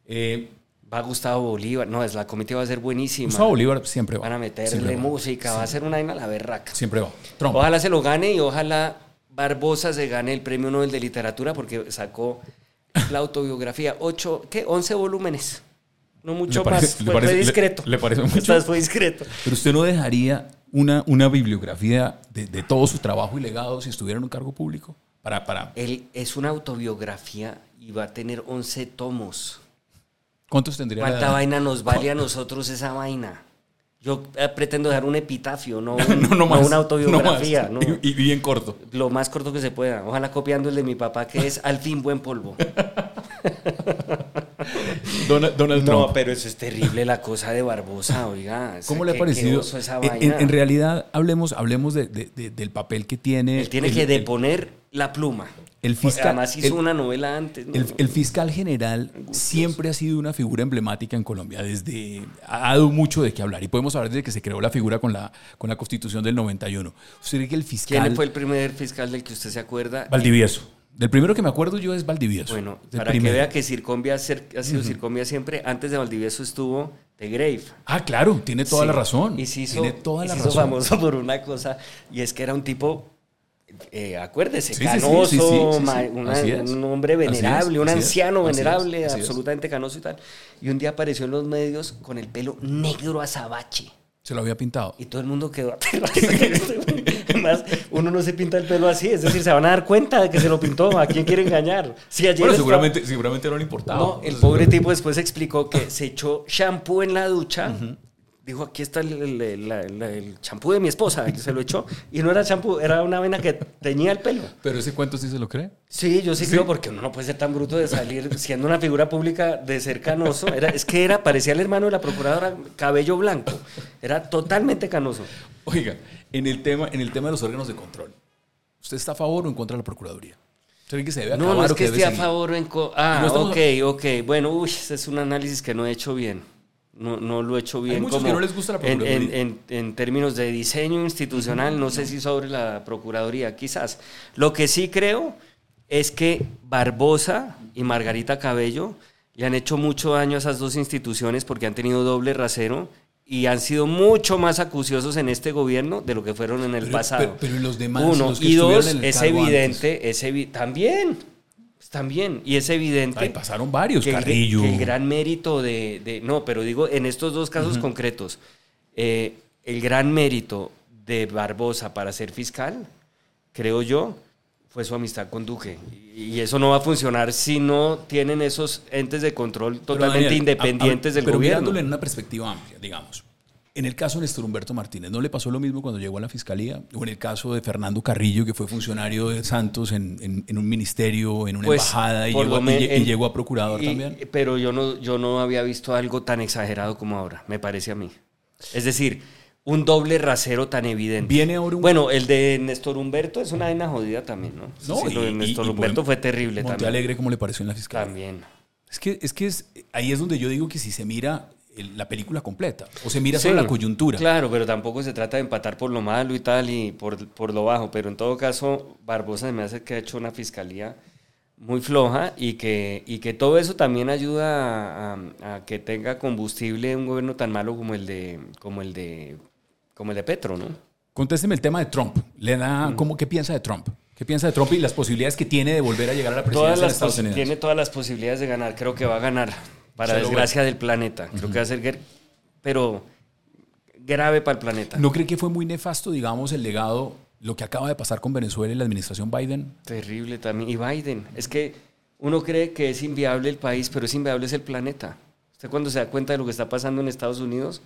Eh, Va Gustavo Bolívar. No, es la comitiva va a ser buenísima. Gustavo Bolívar siempre va. Van a meterle va. música, va a ser una vaina la berraca. Siempre va. Trump. Ojalá se lo gane y ojalá Barbosa se gane el premio Nobel de Literatura porque sacó la autobiografía. Ocho, ¿qué? Once volúmenes. No mucho ¿Le parece- más. le Fue, parece- fue le- discreto. le parece mucho? Vez fue discreto. Pero usted no dejaría una, una bibliografía de, de todo su trabajo y legado si estuviera en un cargo público. Para, para. Él es una autobiografía y va a tener 11 tomos. ¿Cuántos tendría ¿Cuánta vaina nos vale a nosotros esa vaina? Yo eh, pretendo dejar un epitafio, no, un- No, no no más. una autobiografía. no. Y, y bien corto. Lo más corto que se pueda. Ojalá copiando el de mi papá, que es al fin buen polvo. Donald, Donald Trump. No, pero eso es terrible la cosa de Barbosa, oiga. ¿Cómo le ha parecido? esa En- vaina. en realidad, hablemos, hablemos de- de- de- del papel que tiene. Él tiene el- que el- deponer la pluma. el fiscal- Además hizo el- una novela antes. ¿no? El, el fiscal general siempre ha sido una figura emblemática en Colombia, desde ha dado mucho de qué hablar y podemos hablar desde que se creó la figura con la, con la constitución del 91. ¿Usted cree que el fiscal... ¿Quién fue el primer fiscal del que usted se acuerda? Valdivieso. Del primero que me acuerdo yo es Valdivieso. Bueno, para primero. que vea que Circonvia ha sido Circonvia siempre, antes de Valdivieso estuvo The Grave. Ah, claro, tiene toda Sí. la razón. Y se hizo, tiene toda la se hizo razón. famoso por una cosa, y es que era un tipo, eh, acuérdese, Sí, canoso, sí, una- un hombre venerable, un anciano venerable, absolutamente canoso y tal. Y un día apareció en los medios con el pelo negro azabache. Se lo había pintado. Y todo el mundo quedó aterrado. Además, uno no se pinta el pelo así, es decir, se van a dar cuenta de que se lo pintó. ¿A quién quiere engañar? Si ayer Bueno, estaba- seguramente, seguramente no le importaba. no, el pobre tipo después explicó que se echó shampoo en la ducha. Dijo, aquí está el, champú de mi esposa. Y se lo echó. Y no era champú, era una vena que teñía el pelo. Pero ese cuento sí se lo cree. Sí, yo sí, creo porque uno no puede ser tan bruto de salir siendo una figura pública de ser canoso. Era, es que era, parecía el hermano de la procuradora, cabello blanco. Era totalmente canoso. Oiga, en el tema, en el tema de los órganos de control, ¿usted está a favor o en contra de la Procuraduría? ¿Usted cree que se debe No, no es que debe esté a favor o en co- Ah, No ok, ok. Bueno, uy, ese es un análisis que no he hecho bien. No, no lo he hecho bien. muchos que no les gusta la en, en, Procuraduría. en- en términos de diseño institucional, no sé si sobre la Procuraduría, quizás. Lo que sí creo es que Barbosa y Margarita Cabello le han hecho mucho daño a esas dos instituciones porque han tenido doble rasero y han sido mucho más acuciosos en este gobierno de lo que fueron en el Pero- pasado. pero- pero ¿y los demás, Uno. los que y dos, estuvieron en el es evidente, es evi- también, también, y es evidente Ay, pasaron varios, que el, Carrillo. que el gran mérito de, de- no, pero digo en estos dos casos concretos, eh, el gran mérito de Barbosa para ser fiscal, creo yo, fue su amistad con Duque. Y eso no va a funcionar si no tienen esos entes de control totalmente Daniel, independientes a- a- del pero gobierno. mirándolo en una perspectiva amplia, digamos. En el caso de Néstor Humberto Martínez, ¿no le pasó lo mismo cuando llegó a la fiscalía? O en el caso de Fernando Carrillo, que fue funcionario de Santos en, en- en un ministerio, en una Pues, embajada, y llegó, y y a procurador y- también. Pero yo no, yo no había visto algo tan exagerado como ahora, me parece a mí. Es decir, un doble rasero tan evidente. Viene ahora un- Bueno, el de Néstor Humberto es una vaina jodida también, ¿no? No, Sí, lo de Néstor Humberto fue terrible Monte también. Alegre, ¿cómo le pareció en la fiscalía? También. Es que, es que es, ahí es donde yo digo que si se mira la película completa, o se mira Sí, solo la coyuntura. Claro, pero tampoco se trata de empatar por lo malo y tal y por, por lo bajo. Pero en todo caso, Barbosa me hace que ha hecho una fiscalía muy floja y que, y que todo eso también ayuda a, a que tenga combustible un gobierno tan malo como el de, como el de, como el de Petro, ¿no? Contésteme el tema de Trump. ¿Le Mm. da, ¿cómo, ¿Qué piensa de Trump? ¿Qué piensa de Trump y las posibilidades que tiene de volver a llegar a la presidencia Todas de Estados Unidos? tiene todas las posibilidades de ganar. Creo que va a ganar. Para Se desgracia del planeta. Creo que va a ser, pero grave para el planeta. ¿No cree que fue muy nefasto, digamos, el legado, lo que acaba de pasar con Venezuela y la administración Biden? Terrible también. Y Biden. Es que uno cree que es inviable el país, pero es inviable es el planeta. Usted cuando se da cuenta de lo que está pasando en Estados Unidos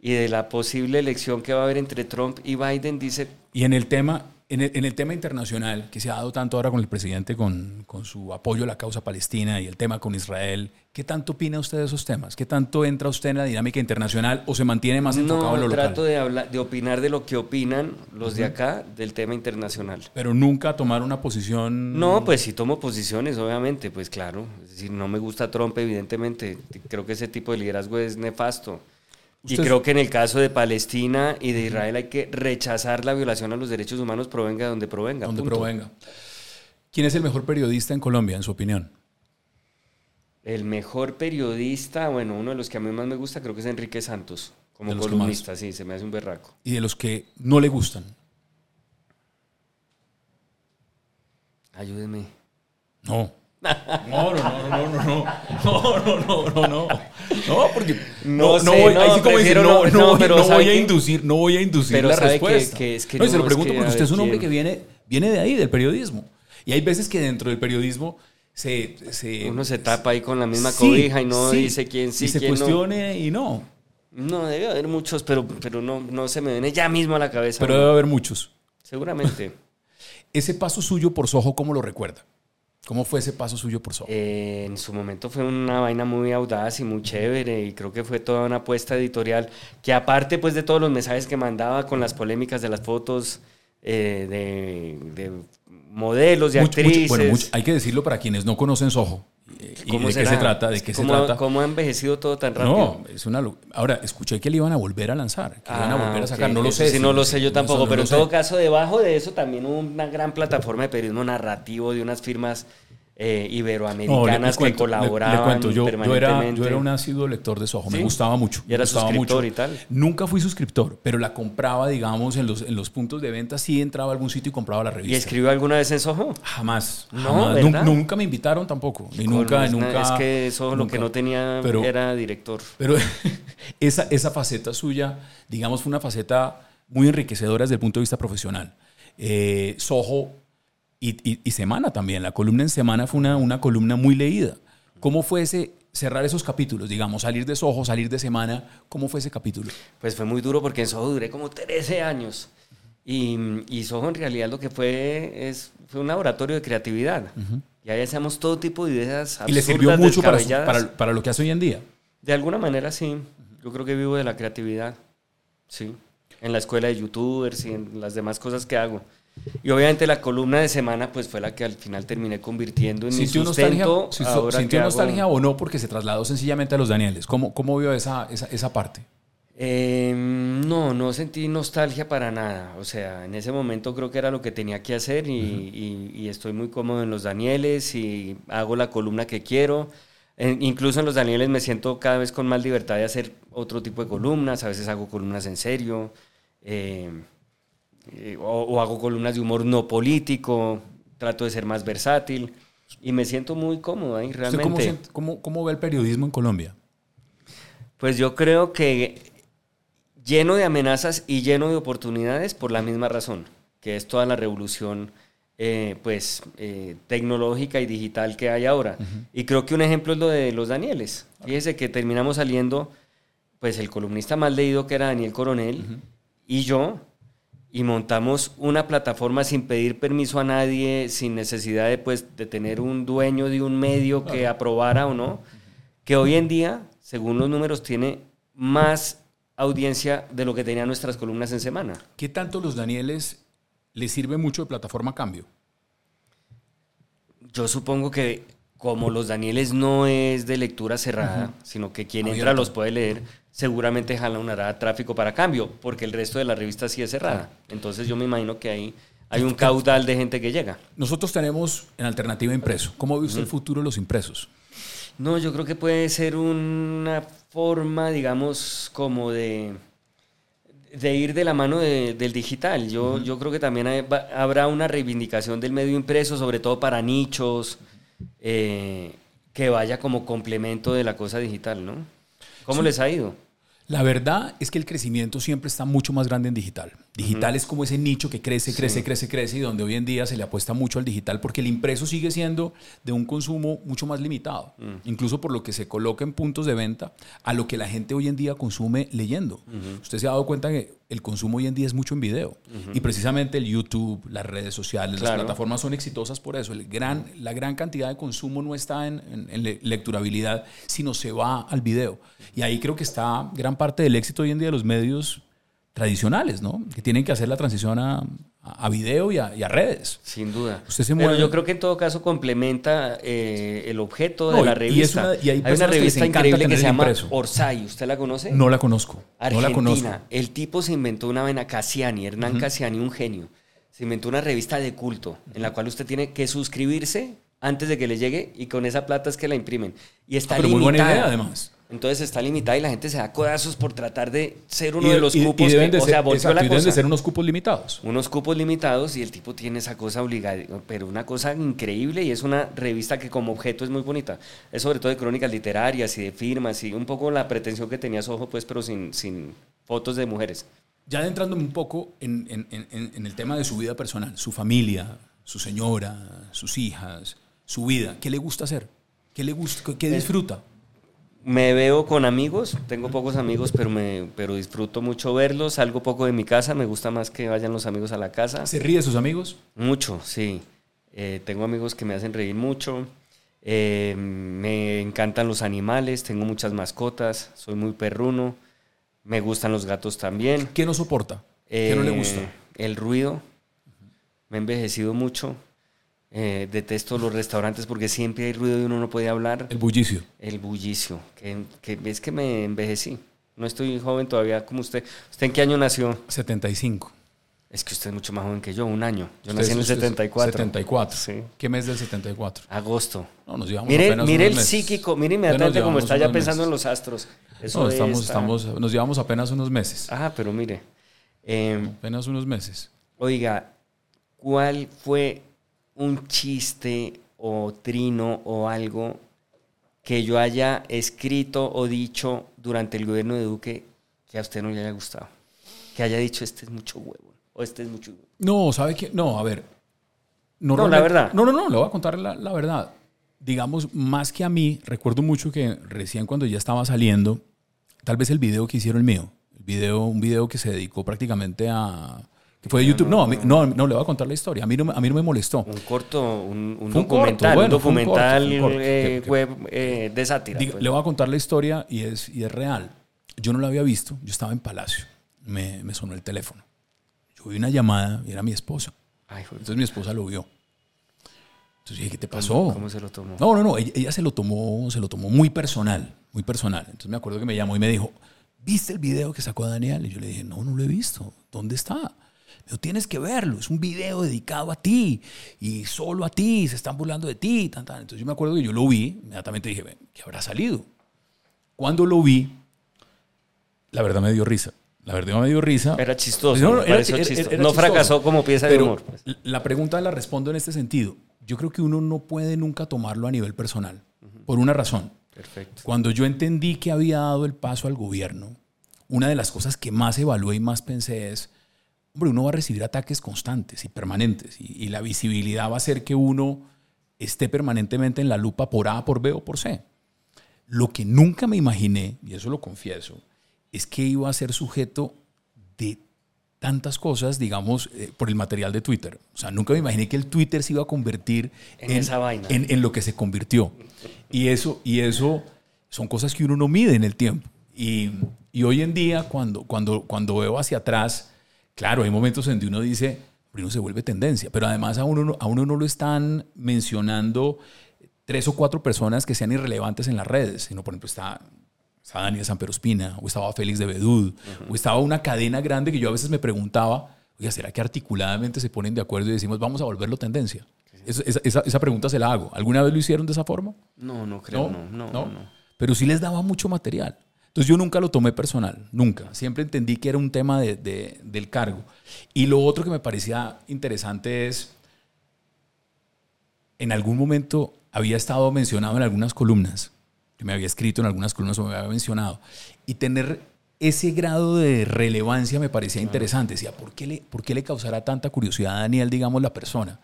y de la posible elección que va a haber entre Trump y Biden, dice, Y en el tema, en el, en el tema internacional, que se ha dado tanto ahora con el presidente, con, con su apoyo a la causa palestina y el tema con Israel, ¿qué tanto opina usted de esos temas? ¿Qué tanto entra usted en la dinámica internacional o se mantiene más enfocado en no lo trato local? de, hablar, de opinar de lo que opinan los de acá del tema internacional. Pero nunca tomar una posición... No, pues si tomo posiciones, obviamente, pues claro. Es decir, no me gusta Trump, evidentemente. Creo que ese tipo de liderazgo es nefasto. Y creo que en el caso de Palestina y de Israel hay que rechazar la violación a los derechos humanos, provenga de donde provenga. donde punto. provenga. ¿Quién es el mejor periodista en Colombia, en su opinión? El mejor periodista, bueno, uno de los que a mí más me gusta, creo que es Enrique Santos, como columnista, sí, se me hace un berraco. Y de los que no le gustan. Ayúdeme. No. No, no, no, no, no, no, no, no, no, no, no, no, porque No sé, voy, no, ahí sí como dice, no, no- no, no, pero no ¿sabe voy a inducir, no voy a inducir la respuesta. Que es que no, y se no, lo pregunto que, porque usted es un hombre que viene, viene de ahí, del periodismo. Y hay veces que dentro del periodismo se, se- Uno se tapa ahí con la misma Sí, cobija y no sí. dice quién sí, y se quién no. cuestione y no. No, debe haber muchos, pero, pero no, no se me viene ya mismo a la cabeza. Pero debe haber muchos. Seguramente. Ese paso suyo por Soho, ¿cómo lo recuerda? ¿Cómo fue ese paso suyo por Soho? Eh, en su momento fue una vaina muy audaz y muy chévere y creo que fue toda una apuesta editorial que aparte pues de todos los mensajes que mandaba con las polémicas de las fotos eh, de, de modelos Mucho- mucho- actrices. bueno, mucho- hay que decirlo para quienes no conocen Soho. Eh, ¿Y ¿Cómo de qué se trata? ¿De qué se ¿Cómo- trata? ¿Cómo ha envejecido todo tan rápido? No, es una Ahora, escuché que le iban a volver a lanzar, que le iban a Ah, volver a sacar. No lo Eso sé. Sí, si- no lo sé yo tampoco, no pero en sé. todo caso, debajo de eso también una gran plataforma de periodismo narrativo de unas firmas eh, No, le- iberoamericanas cuento, que colaboraban le cuento, yo, yo era, yo era un ácido lector de Soho, me gustaba mucho. ¿Y era gustaba suscriptor mucho. y tal? Nunca fui suscriptor, pero la compraba, digamos, en los, en los puntos de venta. Sí entraba a algún sitio y compraba la ¿Y revista. escribió alguna vez en Soho? Jamás. No, Nunca me invitaron tampoco. Ni nunca, es una- nunca. Es que Soho lo que no tenía Pero- era director. Pero esa, esa faceta suya, digamos, fue una faceta muy enriquecedora desde el punto de vista profesional. Eh, Soho y, y- y Semana también, la columna en Semana fue una, una columna muy leída. ¿Cómo fue ese, cerrar esos capítulos, digamos, salir de Soho, salir de Semana? ¿Cómo fue ese capítulo? Pues fue muy duro porque en Soho duré como 13 años. Y, y Soho en realidad lo que fue es, fue un laboratorio de creatividad. Y ahí hacíamos todo tipo de ideas y le sirvió absurdas, mucho para, para, para lo que hace hoy en día. De alguna manera sí. Yo creo que vivo de la creatividad. Sí. En la escuela de youtubers y en las demás cosas que hago. Y obviamente la columna de semana pues fue la que al final terminé convirtiendo en mi ¿Sintió nostalgia, sustento. ahora sintió hago- nostalgia o no porque se trasladó sencillamente a los Danieles? ¿Cómo, cómo vio esa, esa, esa parte? Eh, no, no sentí nostalgia para nada. O sea, en ese momento creo que era lo que tenía que hacer y, y- y estoy muy cómodo en los Danieles y hago la columna que quiero. En- incluso en los Danieles me siento cada vez con más libertad de hacer otro tipo de columnas. A veces hago columnas en serio eh, eh, o, o hago columnas de humor no político. Trato de ser más versátil y me siento muy cómodo ahí ¿Usted realmente. cómo, siente- cómo, cómo ve el periodismo en Colombia? Pues yo creo que lleno de amenazas y lleno de oportunidades por la misma razón, que es toda la revolución eh, pues, eh, tecnológica y digital que hay ahora. Y creo que un ejemplo es lo de los Danieles. Fíjese que terminamos saliendo, pues el columnista más leído que era Daniel Coronel y yo, y montamos una plataforma sin pedir permiso a nadie, sin necesidad de, pues, de tener un dueño de un medio que aprobara o no, que hoy en día, según los números, tiene más audiencia de lo que tenían nuestras columnas en semana. ¿Qué tanto los Danieles les sirve mucho de plataforma a cambio? Yo supongo que como los Danieles no es de lectura cerrada, sino que quien entra los puede leer, seguramente arada de tráfico para cambio, porque el resto de la revista sí es cerrada. Entonces yo me imagino que ahí hay un caudal de gente que llega. Nosotros tenemos en alternativa impreso. ¿Cómo ve usted el futuro de los impresos? No, yo creo que puede ser una forma, digamos, como de, de ir de la mano de- del digital. Yo, yo creo que también hay- va- habrá una reivindicación del medio impreso, sobre todo para nichos, eh, que vaya como complemento de la cosa digital, ¿no? ¿Cómo les ha ido? La verdad es que el crecimiento siempre está mucho más grande en digital. Digital es como ese nicho que crece, crece, crece, crece y donde hoy en día se le apuesta mucho al digital porque el impreso sigue siendo de un consumo mucho más limitado, incluso por lo que se coloca en puntos de venta a lo que la gente hoy en día consume leyendo. Usted se ha dado cuenta que el consumo hoy en día es mucho en video y precisamente el YouTube, las redes sociales, las plataformas son exitosas por eso. El gran, la gran cantidad de consumo no está en, en- en le- lecturabilidad, sino se va al video. Y ahí creo que está gran parte del éxito hoy en día de los medios tradicionales, ¿no? Que tienen que hacer la transición a, a- video y a, y a redes. Sin duda. Usted se Pero yo creo que en todo caso complementa eh, el objeto No, de la y revista. una- y hay una revista increíble que se llama impreso. Orsay. ¿Usted la conoce? No la conozco. Argentina. No la conozco. El tipo se inventó una vaina, Cassiani, Hernán Cassiani, un genio. Se inventó una revista de culto en la cual usted tiene que suscribirse antes de que le llegue y con esa plata es que la imprimen. Y está Ah, pero limitada. muy buena idea, además. Entonces está limitada y la gente se da codazos por tratar de ser uno Y- de los y- y cupos. deben que- de o ser- sea, volvió exacto, la y deben de ser unos cupos limitados. unos cupos limitados y el tipo tiene esa cosa obligada, pero una cosa increíble y es una revista que como objeto es muy bonita. Es sobre todo de crónicas literarias y de firmas y un poco la pretensión que tenía Soho, pues, pero sin, sin fotos de mujeres. Ya adentrándome un poco en, en- en- en- en el tema de su vida personal, su familia, su señora, sus hijas, su vida, ¿qué le gusta hacer? ¿Qué le gusta, qué disfruta? Me veo con amigos, tengo pocos amigos, pero, me, pero disfruto mucho verlos. Salgo poco de mi casa, me gusta más que vayan los amigos a la casa. ¿Se ríe de sus amigos? Mucho, sí. Eh, tengo amigos que me hacen reír mucho. Eh, me encantan los animales, tengo muchas mascotas, soy muy perruno. Me gustan los gatos también. ¿Qué no soporta? ¿Qué no le gusta? Eh, el ruido. Me he envejecido mucho. Eh, detesto los restaurantes porque siempre hay ruido y uno no puede hablar. El bullicio. El bullicio, que, que es que me envejecí. No estoy joven todavía como usted. ¿Usted en qué año nació? 75. Es que usted es mucho más joven que yo, un año. Yo nací en el 74. 74. Sí. ¿Qué mes del 74? Agosto. No, nos llevamos mire, apenas mire unos el meses. psíquico, mire inmediatamente cómo está ya pensando en los astros. Eso No, estamos, está- estamos, nos llevamos apenas unos meses. Ah, pero mire. eh, Apenas unos meses. Oiga, ¿cuál fue un chiste o trino o algo que yo haya escrito o dicho durante el gobierno de Duque que a usted no le haya gustado? Que haya dicho, este es mucho huevo o este es mucho huevo. No, ¿sabe qué? No, a ver. No, la verdad. No, no, no, le voy a contar la, la verdad. Digamos, más que a mí, recuerdo mucho que recién cuando ya estaba saliendo, tal vez el video que hicieron mío, el video, un video que se dedicó prácticamente a... que fue de YouTube. No, no, no, le voy a contar la historia. A mí no, me- a mí no me molestó. Un corto, un, un Fue un corto, documental, bueno, un fue un corto, documental corto, eh, que- web eh, de sátira. Diga- pues. le voy a contar la historia y es, y es real. Yo no la había visto. Yo estaba en Palacio. Me, me sonó el teléfono. Yo vi una llamada y era mi esposa. Ay, Entonces mi esposa lo vio. Entonces dije, ¿qué te pasó? ¿Cómo se lo tomó? No, no, no, ella, ella se lo tomó, se lo tomó muy personal, muy personal. Entonces me acuerdo que me llamó y me dijo, ¿viste el video que sacó Daniel? Y yo le dije, no, no lo he visto. ¿Dónde está? Dijo, tienes que verlo, es un video dedicado a ti y solo a ti, se están burlando de ti. Tan, tan. Entonces yo me acuerdo que yo lo vi, inmediatamente dije, "Ven, ¿qué habrá salido? Cuando lo vi, la verdad me dio risa. La verdad me dio risa. Era chistoso, No, era- era- chistoso. era No fracasó como pieza de Pero humor. pues. La pregunta la respondo en este sentido. Yo creo que uno no puede nunca tomarlo a nivel personal, por una razón. Perfecto. Cuando yo entendí que había dado el paso al gobierno, una de las cosas que más evalué y más pensé es, hombre, uno va a recibir ataques constantes y permanentes y, y la visibilidad va a hacer que uno esté permanentemente en la lupa por A, por B o por C. Lo que nunca me imaginé, y eso lo confieso, es que iba a ser sujeto de tantas cosas, digamos, eh, por el material de Twitter. O sea, nunca me imaginé que el Twitter se iba a convertir En esa vaina. en- en lo que se convirtió. Y eso, y eso son cosas que uno no mide en el tiempo. Y, y hoy en día, cuando, cuando, cuando veo hacia atrás, claro, hay momentos en que uno dice, uno se vuelve tendencia, pero además a uno, no- a uno no lo están mencionando tres o cuatro personas que sean irrelevantes en las redes, sino por ejemplo está, está Daniel Samperospina, o estaba Félix de Bedud, o estaba una cadena grande que yo a veces me preguntaba, oiga, ¿será que articuladamente se ponen de acuerdo y decimos, vamos a volverlo tendencia? Esa, esa- esa- esa pregunta se la hago. ¿Alguna vez lo hicieron de esa forma? No, no creo, no, no, no. no. Pero sí les daba mucho material. Entonces yo nunca lo tomé personal, nunca. Siempre entendí que era un tema de- de- del cargo. Y lo otro que me parecía interesante es, en algún momento había estado mencionado en algunas columnas, que me había escrito en algunas columnas o me había mencionado, y tener ese grado de relevancia me parecía interesante. Decía, ¿por qué, le, ¿por qué le causará tanta curiosidad a Daniel, digamos, la persona?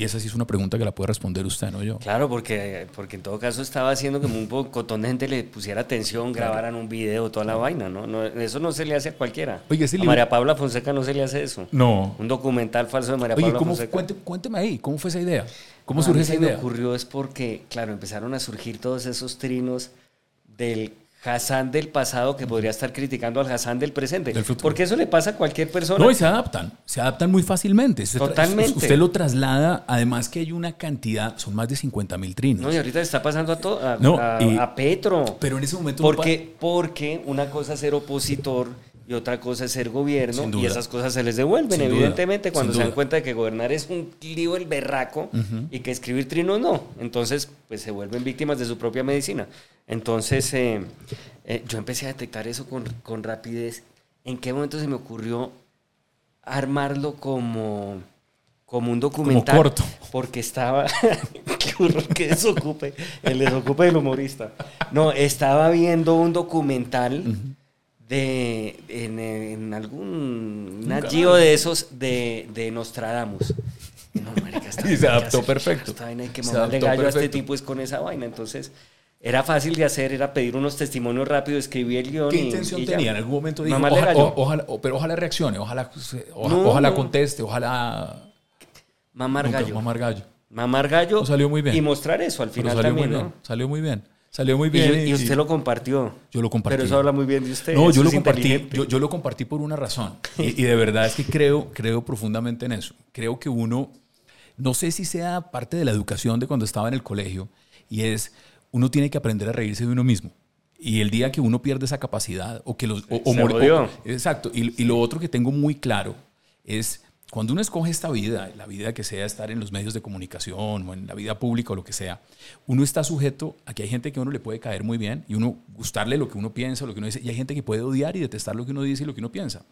Y esa sí es una pregunta que la puede responder usted, no yo. Claro, porque, porque en todo caso estaba haciendo que un pocotón de gente le pusiera atención, grabaran un video, toda la vaina, ¿no? No, Eso no se le hace a cualquiera. Oye, ese a libro- María Paula Fonseca no se le hace eso. No. Un documental falso de María Oye, Paula ¿cómo, Fonseca. cuente- cuénteme ahí, ¿cómo fue esa idea? ¿Cómo A mí esa se me idea? ocurrió es porque, claro, empezaron a surgir todos esos trinos del Hassan del pasado que podría estar criticando al Hassan del presente. Del. Porque eso le pasa a cualquier persona. No, y se adaptan, se adaptan muy fácilmente. Totalmente. Usted lo traslada, además que hay una cantidad, son más de 50 mil trinos. No, y ahorita le está pasando a, to- a, No, a- y- a Petro. pero en ese momento... no Porque, porque una cosa es ser opositor y otra cosa es ser gobierno y esas cosas se les devuelven, Sin duda, evidentemente, cuando sin se dan cuenta de que gobernar es un lío el berraco y que escribir trinos no. Entonces, pues se vuelven víctimas de su propia medicina. Entonces, eh, eh, yo empecé a detectar eso con, con rapidez. ¿En qué momento se me ocurrió armarlo como, como un documental? corto. Porque estaba. Qué horror que desocupe. El desocupe del humorista. No, estaba viendo un documental de. En, en algún. Nat. Geo de esos de, de Nostradamus. No, marica, Y se adaptó perfecto. Esta vaina hay que mamarle gallo a este tipo es con esa vaina. Entonces, era fácil de hacer, era pedir unos testimonios rápidos, escribir el guion. ¿Qué y- intención y ya. tenía? En algún momento dijo, Mamarle oja- gallo. o- ojalá, pero ojalá reaccione, ojalá, se- oja- No, ojalá no. conteste, ojalá... Mamar gallo. Mamar gallo. Mamar gallo. Salió muy bien. Y mostrar eso al final salió también, muy ¿no? bien, salió muy bien. Salió muy bien. y usted lo compartió. Yo lo compartí. Pero eso habla muy bien de usted. No, eso yo lo compartí. Yo, yo lo compartí por una razón. Y, y de verdad es que creo, creo profundamente en eso. Creo que uno, no sé si sea parte de la educación de cuando estaba en el colegio, y es, uno tiene que aprender a reírse de uno mismo. Y el día que uno pierde esa capacidad, o que los... O, Se o- exacto. Y, y lo otro que tengo muy claro es, cuando uno escoge esta vida, la vida que sea estar en los medios de comunicación o en la vida pública o lo que sea, uno está sujeto a que hay gente que a uno le puede caer muy bien y uno gustarle lo que uno piensa, lo que uno dice, y hay gente que puede odiar y detestar lo que uno dice y lo que uno piensa.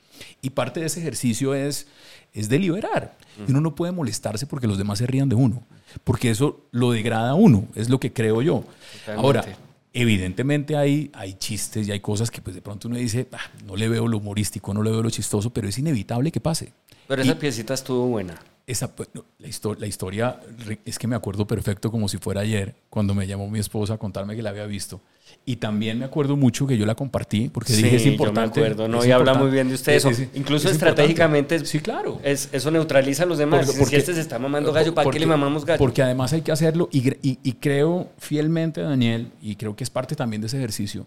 Y parte de ese ejercicio es, es deliberar. Y uno no puede molestarse porque los demás se rían de uno, porque eso lo degrada a uno, es lo que creo yo. Totalmente. Ahora, evidentemente hay, hay chistes y hay cosas que pues de pronto uno dice, "Ah, no le veo lo humorístico, no le veo lo chistoso, pero es inevitable que pase. Pero Y- esa piecita estuvo buena. esa, pues, la, histo- la historia es que me acuerdo perfecto como si fuera ayer, cuando me llamó mi esposa a contarme que la había visto. Y también me acuerdo mucho que yo la compartí, porque dije es Sí, importante. Yo me acuerdo, no, es y habla importante". muy bien de usted. Sí, Eso. sí, sí. Incluso Es estratégicamente. Sí, claro. es- eso neutraliza a los demás. Porque- si este se está mamando gallo, ¿para qué le mamamos gallo? Porque además hay que hacerlo y, y- y creo fielmente, Daniel, y creo que es parte también de ese ejercicio,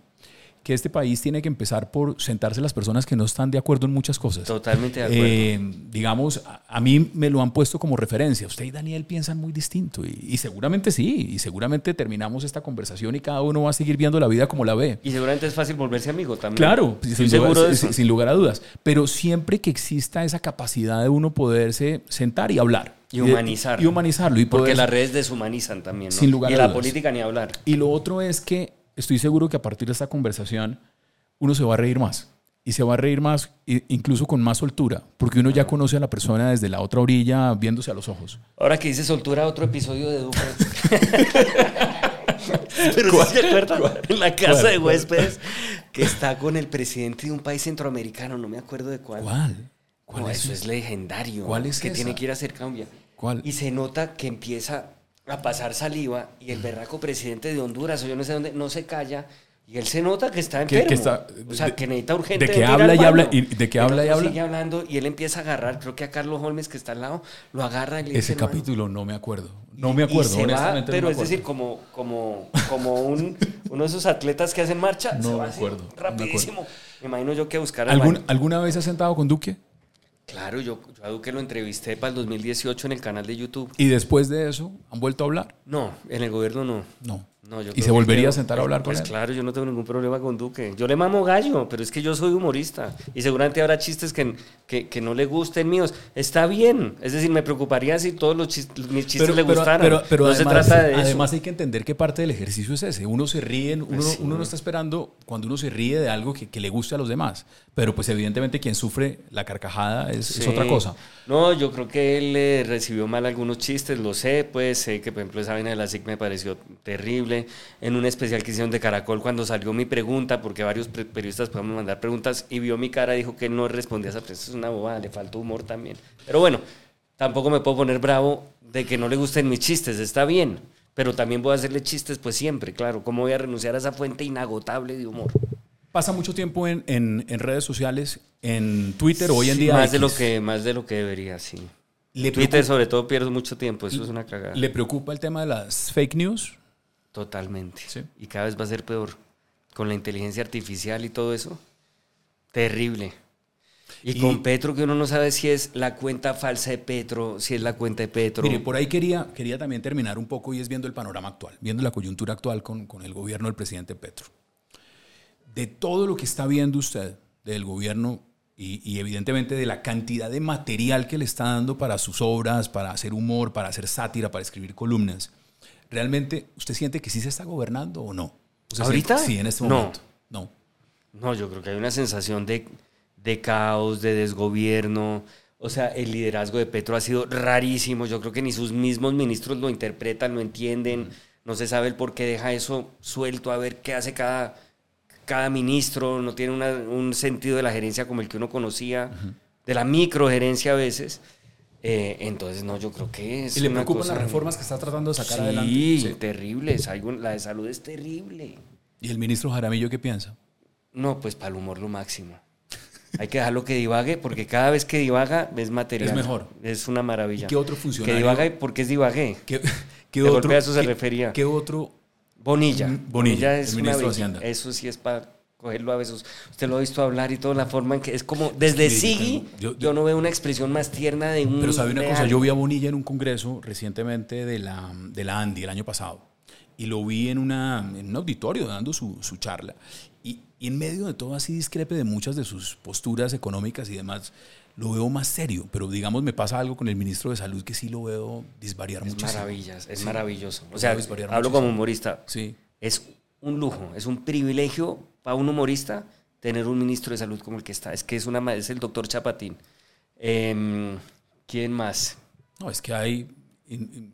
que este país tiene que empezar por sentarse las personas que no están de acuerdo en muchas cosas. Totalmente de acuerdo. Eh, digamos, a, a mí me lo han puesto como referencia. Usted y Daniel piensan muy distinto y, y seguramente sí, y seguramente terminamos esta conversación y cada uno va a seguir viendo la vida como la ve. Y seguramente es fácil volverse amigo también. Claro, sin, de sin- sin lugar a dudas. Pero siempre que exista esa capacidad de uno poderse sentar y hablar. Y de- humanizarlo. Y humanizarlo. Y Porque poder- las redes deshumanizan también. ¿no? Sin lugar y a la dudas. política ni hablar. Y lo otro es que estoy seguro que a partir de esta conversación uno se va a reír más. Y se va a reír más, incluso con más soltura, porque uno ya conoce a la persona desde la otra orilla viéndose a los ojos. Ahora que dice soltura, otro episodio de Duque. Pero ¿sí se acuerdan? En la casa ¿Cuál? de huéspedes que está con el presidente de un país centroamericano, no me acuerdo de cuál. ¿Cuál? ¿Cuál No, es eso es legendario. ¿Cuál es Que esa? tiene que ir a hacer cambia. ¿Cuál? Y se nota que empieza a pasar saliva y el berraco presidente de Honduras o yo no sé dónde no se calla y él se nota que está enfermo. que está- o sea, de- que necesita urgente. de que habla y habla y- de que El habla y habla. Sigue hablando y él empieza a agarrar, creo que a Carlos Holmes que está al lado, lo agarra y le Ese dice, capítulo no me acuerdo. No me Y acuerdo, se va, honestamente. no pero me es acuerdo. decir, como, como, como un, uno de esos atletas que hacen marcha, No se va me acuerdo, no me acuerdo. rapidísimo. Me imagino yo que buscar al ¿Algún- baño. ¿Alguna vez has sentado con Duque? Claro, yo, yo a Duque lo entrevisté para el 2018 en el canal de YouTube. ¿Y después de eso han vuelto a hablar? No, en el gobierno no. No. No, yo ¿Y se volvería a sentar a hablar con pues él? claro, yo no tengo ningún problema con Duque. Yo le mamo gallo, pero es que yo soy humorista. Y seguramente habrá chistes que, que, que no le gusten míos. Está bien. Es decir, me preocuparía si todos los chistes, mis chistes le gustaran. pero- pero no además, se trata de eso. además hay que entender que parte del ejercicio es ese. Uno se ríe, uno, Pues sí. uno no está esperando cuando uno se ríe de algo que, que le guste a los demás. Pero pues evidentemente quien sufre la carcajada es, es otra cosa. No, yo creo que él eh, recibió mal algunos chistes, lo sé, pues sé que por ejemplo esa vaina de la SIC me pareció terrible. En un especial que hicieron de Caracol cuando salió mi pregunta, porque varios periodistas podemos mandar preguntas y vio mi cara, dijo que él no respondía a esa pregunta. Es una bobada, le faltó humor también. Pero bueno, tampoco me puedo poner bravo de que no le gusten mis chistes, está bien. Pero también voy a hacerle chistes pues siempre, claro. ¿Cómo voy a renunciar a esa fuente inagotable de humor? Pasa mucho tiempo en, en- en redes sociales, en Twitter, hoy en Sí, día. más de lo que más de lo que debería, sí. le Twitter preocupa, sobre todo pierdo mucho tiempo, eso es una cagada. ¿Le preocupa el tema de las fake news? Totalmente. Sí. Y cada vez va a ser peor. Con la inteligencia artificial y todo eso. Terrible. Y, Y- con Petro, que uno no sabe si es la cuenta falsa de Petro, si es la cuenta de Petro. Mire, por ahí quería, quería también terminar un poco y es viendo el panorama actual, viendo la coyuntura actual con, con el gobierno del presidente Petro. De todo lo que está viendo usted del gobierno y, y evidentemente de la cantidad de material que le está dando para sus obras, para hacer humor, para hacer sátira, para escribir columnas, ¿realmente usted siente que sí se está gobernando o no? O sea, ¿Ahorita? Sí, en este momento. No. No, yo creo que hay una sensación de, de caos, de desgobierno. O sea, el liderazgo de Petro ha sido rarísimo. Yo creo que ni sus mismos ministros lo interpretan, lo entienden. No se sabe el por qué deja eso suelto a ver qué hace cada, cada ministro. No tiene una- un sentido de la gerencia como el que uno conocía, de la microgerencia a veces. Eh, entonces, no, yo creo que es. ¿Y le una preocupan cosa- las reformas que está tratando de sacar sí, adelante? terribles. Hay un- la de salud es terrible. ¿Y el ministro Jaramillo qué piensa? No, pues para el humor lo máximo. Hay que dejarlo que divague porque cada vez que divaga es material. Es mejor. Es una maravilla. ¿Y qué otro funcionario? Que divague porque es divague. ¿Qué, qué De otro, golpe a eso se qué- refería. ¿Qué otro? Bonilla. Mm, Bonilla, es el una ministro de belleza. Hacienda. Eso sí es para cogerlo a besos. Usted lo ha visto hablar y toda la forma en que es como desde Sí, yo Sigui tengo- yo- yo, no veo una expresión más tierna de un Pero sabe una cosa, yo vi a Bonilla en un congreso recientemente de la, de la Andy el año pasado y lo vi en, una, en un auditorio dando su, su charla y, y en medio de todo así discrepe de muchas de sus posturas económicas y demás, lo veo más serio, pero digamos me pasa algo con el ministro de Salud que sí lo veo disvariar Es muchísimo. maravillas, es Sí. maravilloso. Lo O sea, hablo muchísimo. como humorista. Sí. Es un lujo, es un privilegio para un humorista tener un ministro de salud como el que está. Es que es, una, es el doctor Chapatín. Em, ¿Quién más? No, es que hay in- in-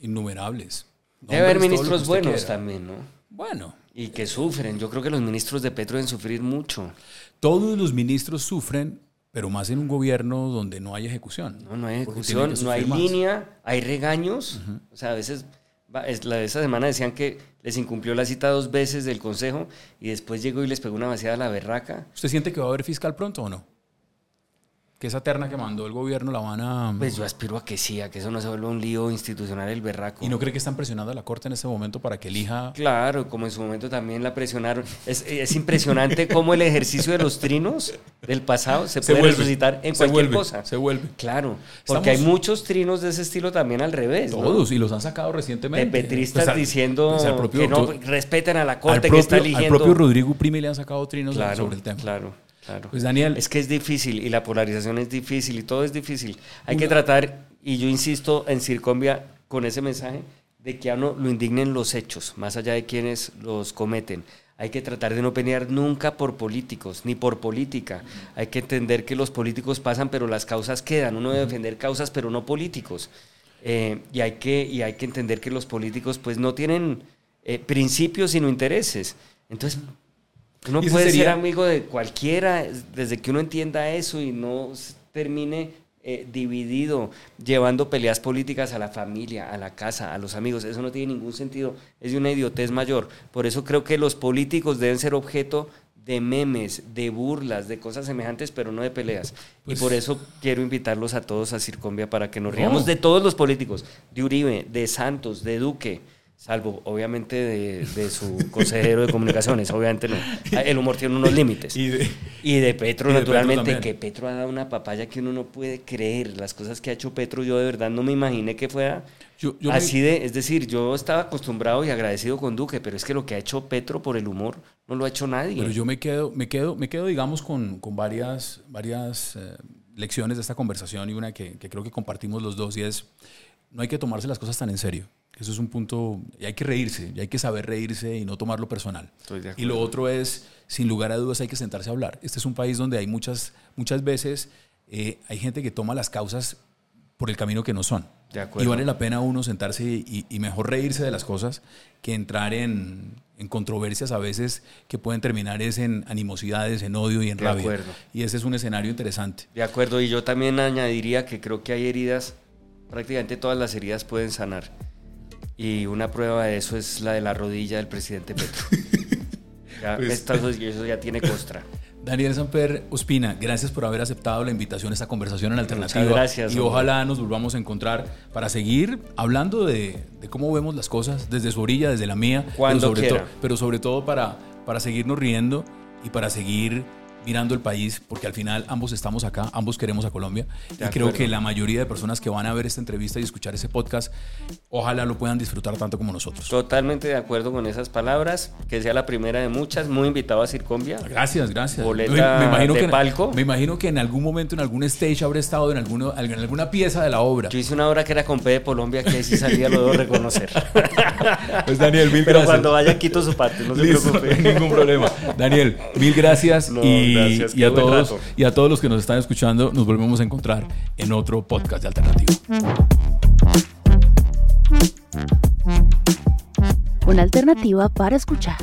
innumerables. Debe haber ministros buenos quiera. también, ¿no? Bueno, Y que sufren. Yo creo que los ministros de Petro deben sufrir mucho. todos los ministros sufren, pero más en un gobierno donde no hay ejecución. No, no hay ejecución, no hay más. línea, hay regaños. O sea, a veces, va- es- la de esa semana decían que les incumplió la cita dos veces del consejo y después llegó y les pegó una vaciada a la berraca. ¿Usted siente que va a haber fiscal pronto o no? Que esa terna que mandó el gobierno la van a... Pues yo aspiro a que sí, a que eso no se vuelva un lío institucional el berraco. ¿Y no cree que están presionando a la Corte en este momento para que elija... Claro, como en su momento también la presionaron. Es, es impresionante cómo el ejercicio de los trinos del pasado se, Se puede vuelve, resucitar en cualquier vuelve, cosa. se vuelve. Claro, porque Estamos- hay muchos trinos de ese estilo también al revés. ¿no? Todos, y los han sacado De recientemente. petristas Pues al- diciendo pues al propio que no respeten a la al corte propio, que está al eligiendo. propio Rodrigo Prime le han sacado trinos claro, sobre el tema. Claro, claro. Pues Daniel, Es que es difícil y la polarización es difícil y todo es difícil. Hay que tratar, y yo insisto en Circombia con ese mensaje, de que a uno lo indignen los hechos, más allá de quienes los cometen. Hay que tratar de no pelear nunca por políticos, ni por política. Hay que entender que los políticos pasan, pero las causas quedan. Uno debe defender causas, pero no políticos. Eh, y, hay que, y hay que entender que los políticos pues no tienen eh, principios sino intereses. Entonces, uno puede ser amigo de cualquiera desde que uno entienda eso y no termine eh, dividido, llevando peleas políticas a la familia, a la casa, a los amigos. Eso no tiene ningún sentido. Es de una idiotez mayor. Por eso creo que los políticos deben ser objeto de memes, de burlas, de cosas semejantes, pero no de peleas. Pues- y por eso quiero invitarlos a todos a Circombia para que nos No. riamos de todos los políticos, de Uribe, de Santos, de Duque, salvo obviamente de, de su consejero de comunicaciones, obviamente no. El humor tiene unos límites. y de- Y de Petro, Y de naturalmente, Petro que Petro ha dado una papaya que uno no puede creer. Las cosas que ha hecho Petro, yo de verdad no me imaginé que fuera yo, yo me- así de. Es decir, yo estaba acostumbrado y agradecido con Duque, pero es que lo que ha hecho Petro por el humor no lo ha hecho nadie. Pero yo me quedo, me quedo, me quedo digamos, con, con varias, varias eh, lecciones de esta conversación y una que, que creo que compartimos los dos y es, no hay que tomarse las cosas tan en serio. Eso es un punto, y hay que reírse, y hay que saber reírse y no tomarlo personal. Y lo otro es, sin lugar a dudas, hay que sentarse a hablar. Este es un país donde hay muchas, muchas veces, eh, hay gente que toma las causas por el camino que no son. De acuerdo. Y vale la pena uno sentarse y, y mejor reírse de las cosas que entrar en, en controversias a veces que pueden terminar es en animosidades, en odio y en De rabia. acuerdo. Y ese es un escenario interesante. De acuerdo, y yo también añadiría que creo que hay heridas, prácticamente todas las heridas pueden sanar. Y una prueba de eso es la de la rodilla del presidente Petro. ya, Pues- eso ya tiene costra. Daniel Samper Ospina, gracias por haber aceptado la invitación a esta conversación en Alternativa. gracias, Y hombre. ojalá nos volvamos a encontrar para seguir hablando de, de cómo vemos las cosas desde su orilla, desde la mía. Cuando pero sobre, quiera. to- pero sobre todo para, para seguirnos riendo y para seguir mirando el país, porque al final ambos estamos acá, ambos queremos a Colombia. y creo que la mayoría de personas que van a ver esta entrevista y escuchar ese podcast, ojalá lo puedan disfrutar tanto como nosotros. Totalmente de acuerdo con esas palabras, que sea la primera de muchas, muy invitado a Circombia. Gracias, gracias. Boleta de que, palco. me imagino que en algún momento, en algún stage, habré estado en, alguno, en alguna pieza de la obra. Yo hice una obra que era con P de Colombia, que ahí sí salía, lo debo reconocer. Pues Daniel, mil Pero gracias. cuando vaya quito su parte, no se preocupe. ningún problema. Daniel, mil gracias. No, y, gracias, y a todos, rato. y a todos los que nos están escuchando, nos volvemos a encontrar en otro podcast de Alternativo. Una alternativa para escuchar.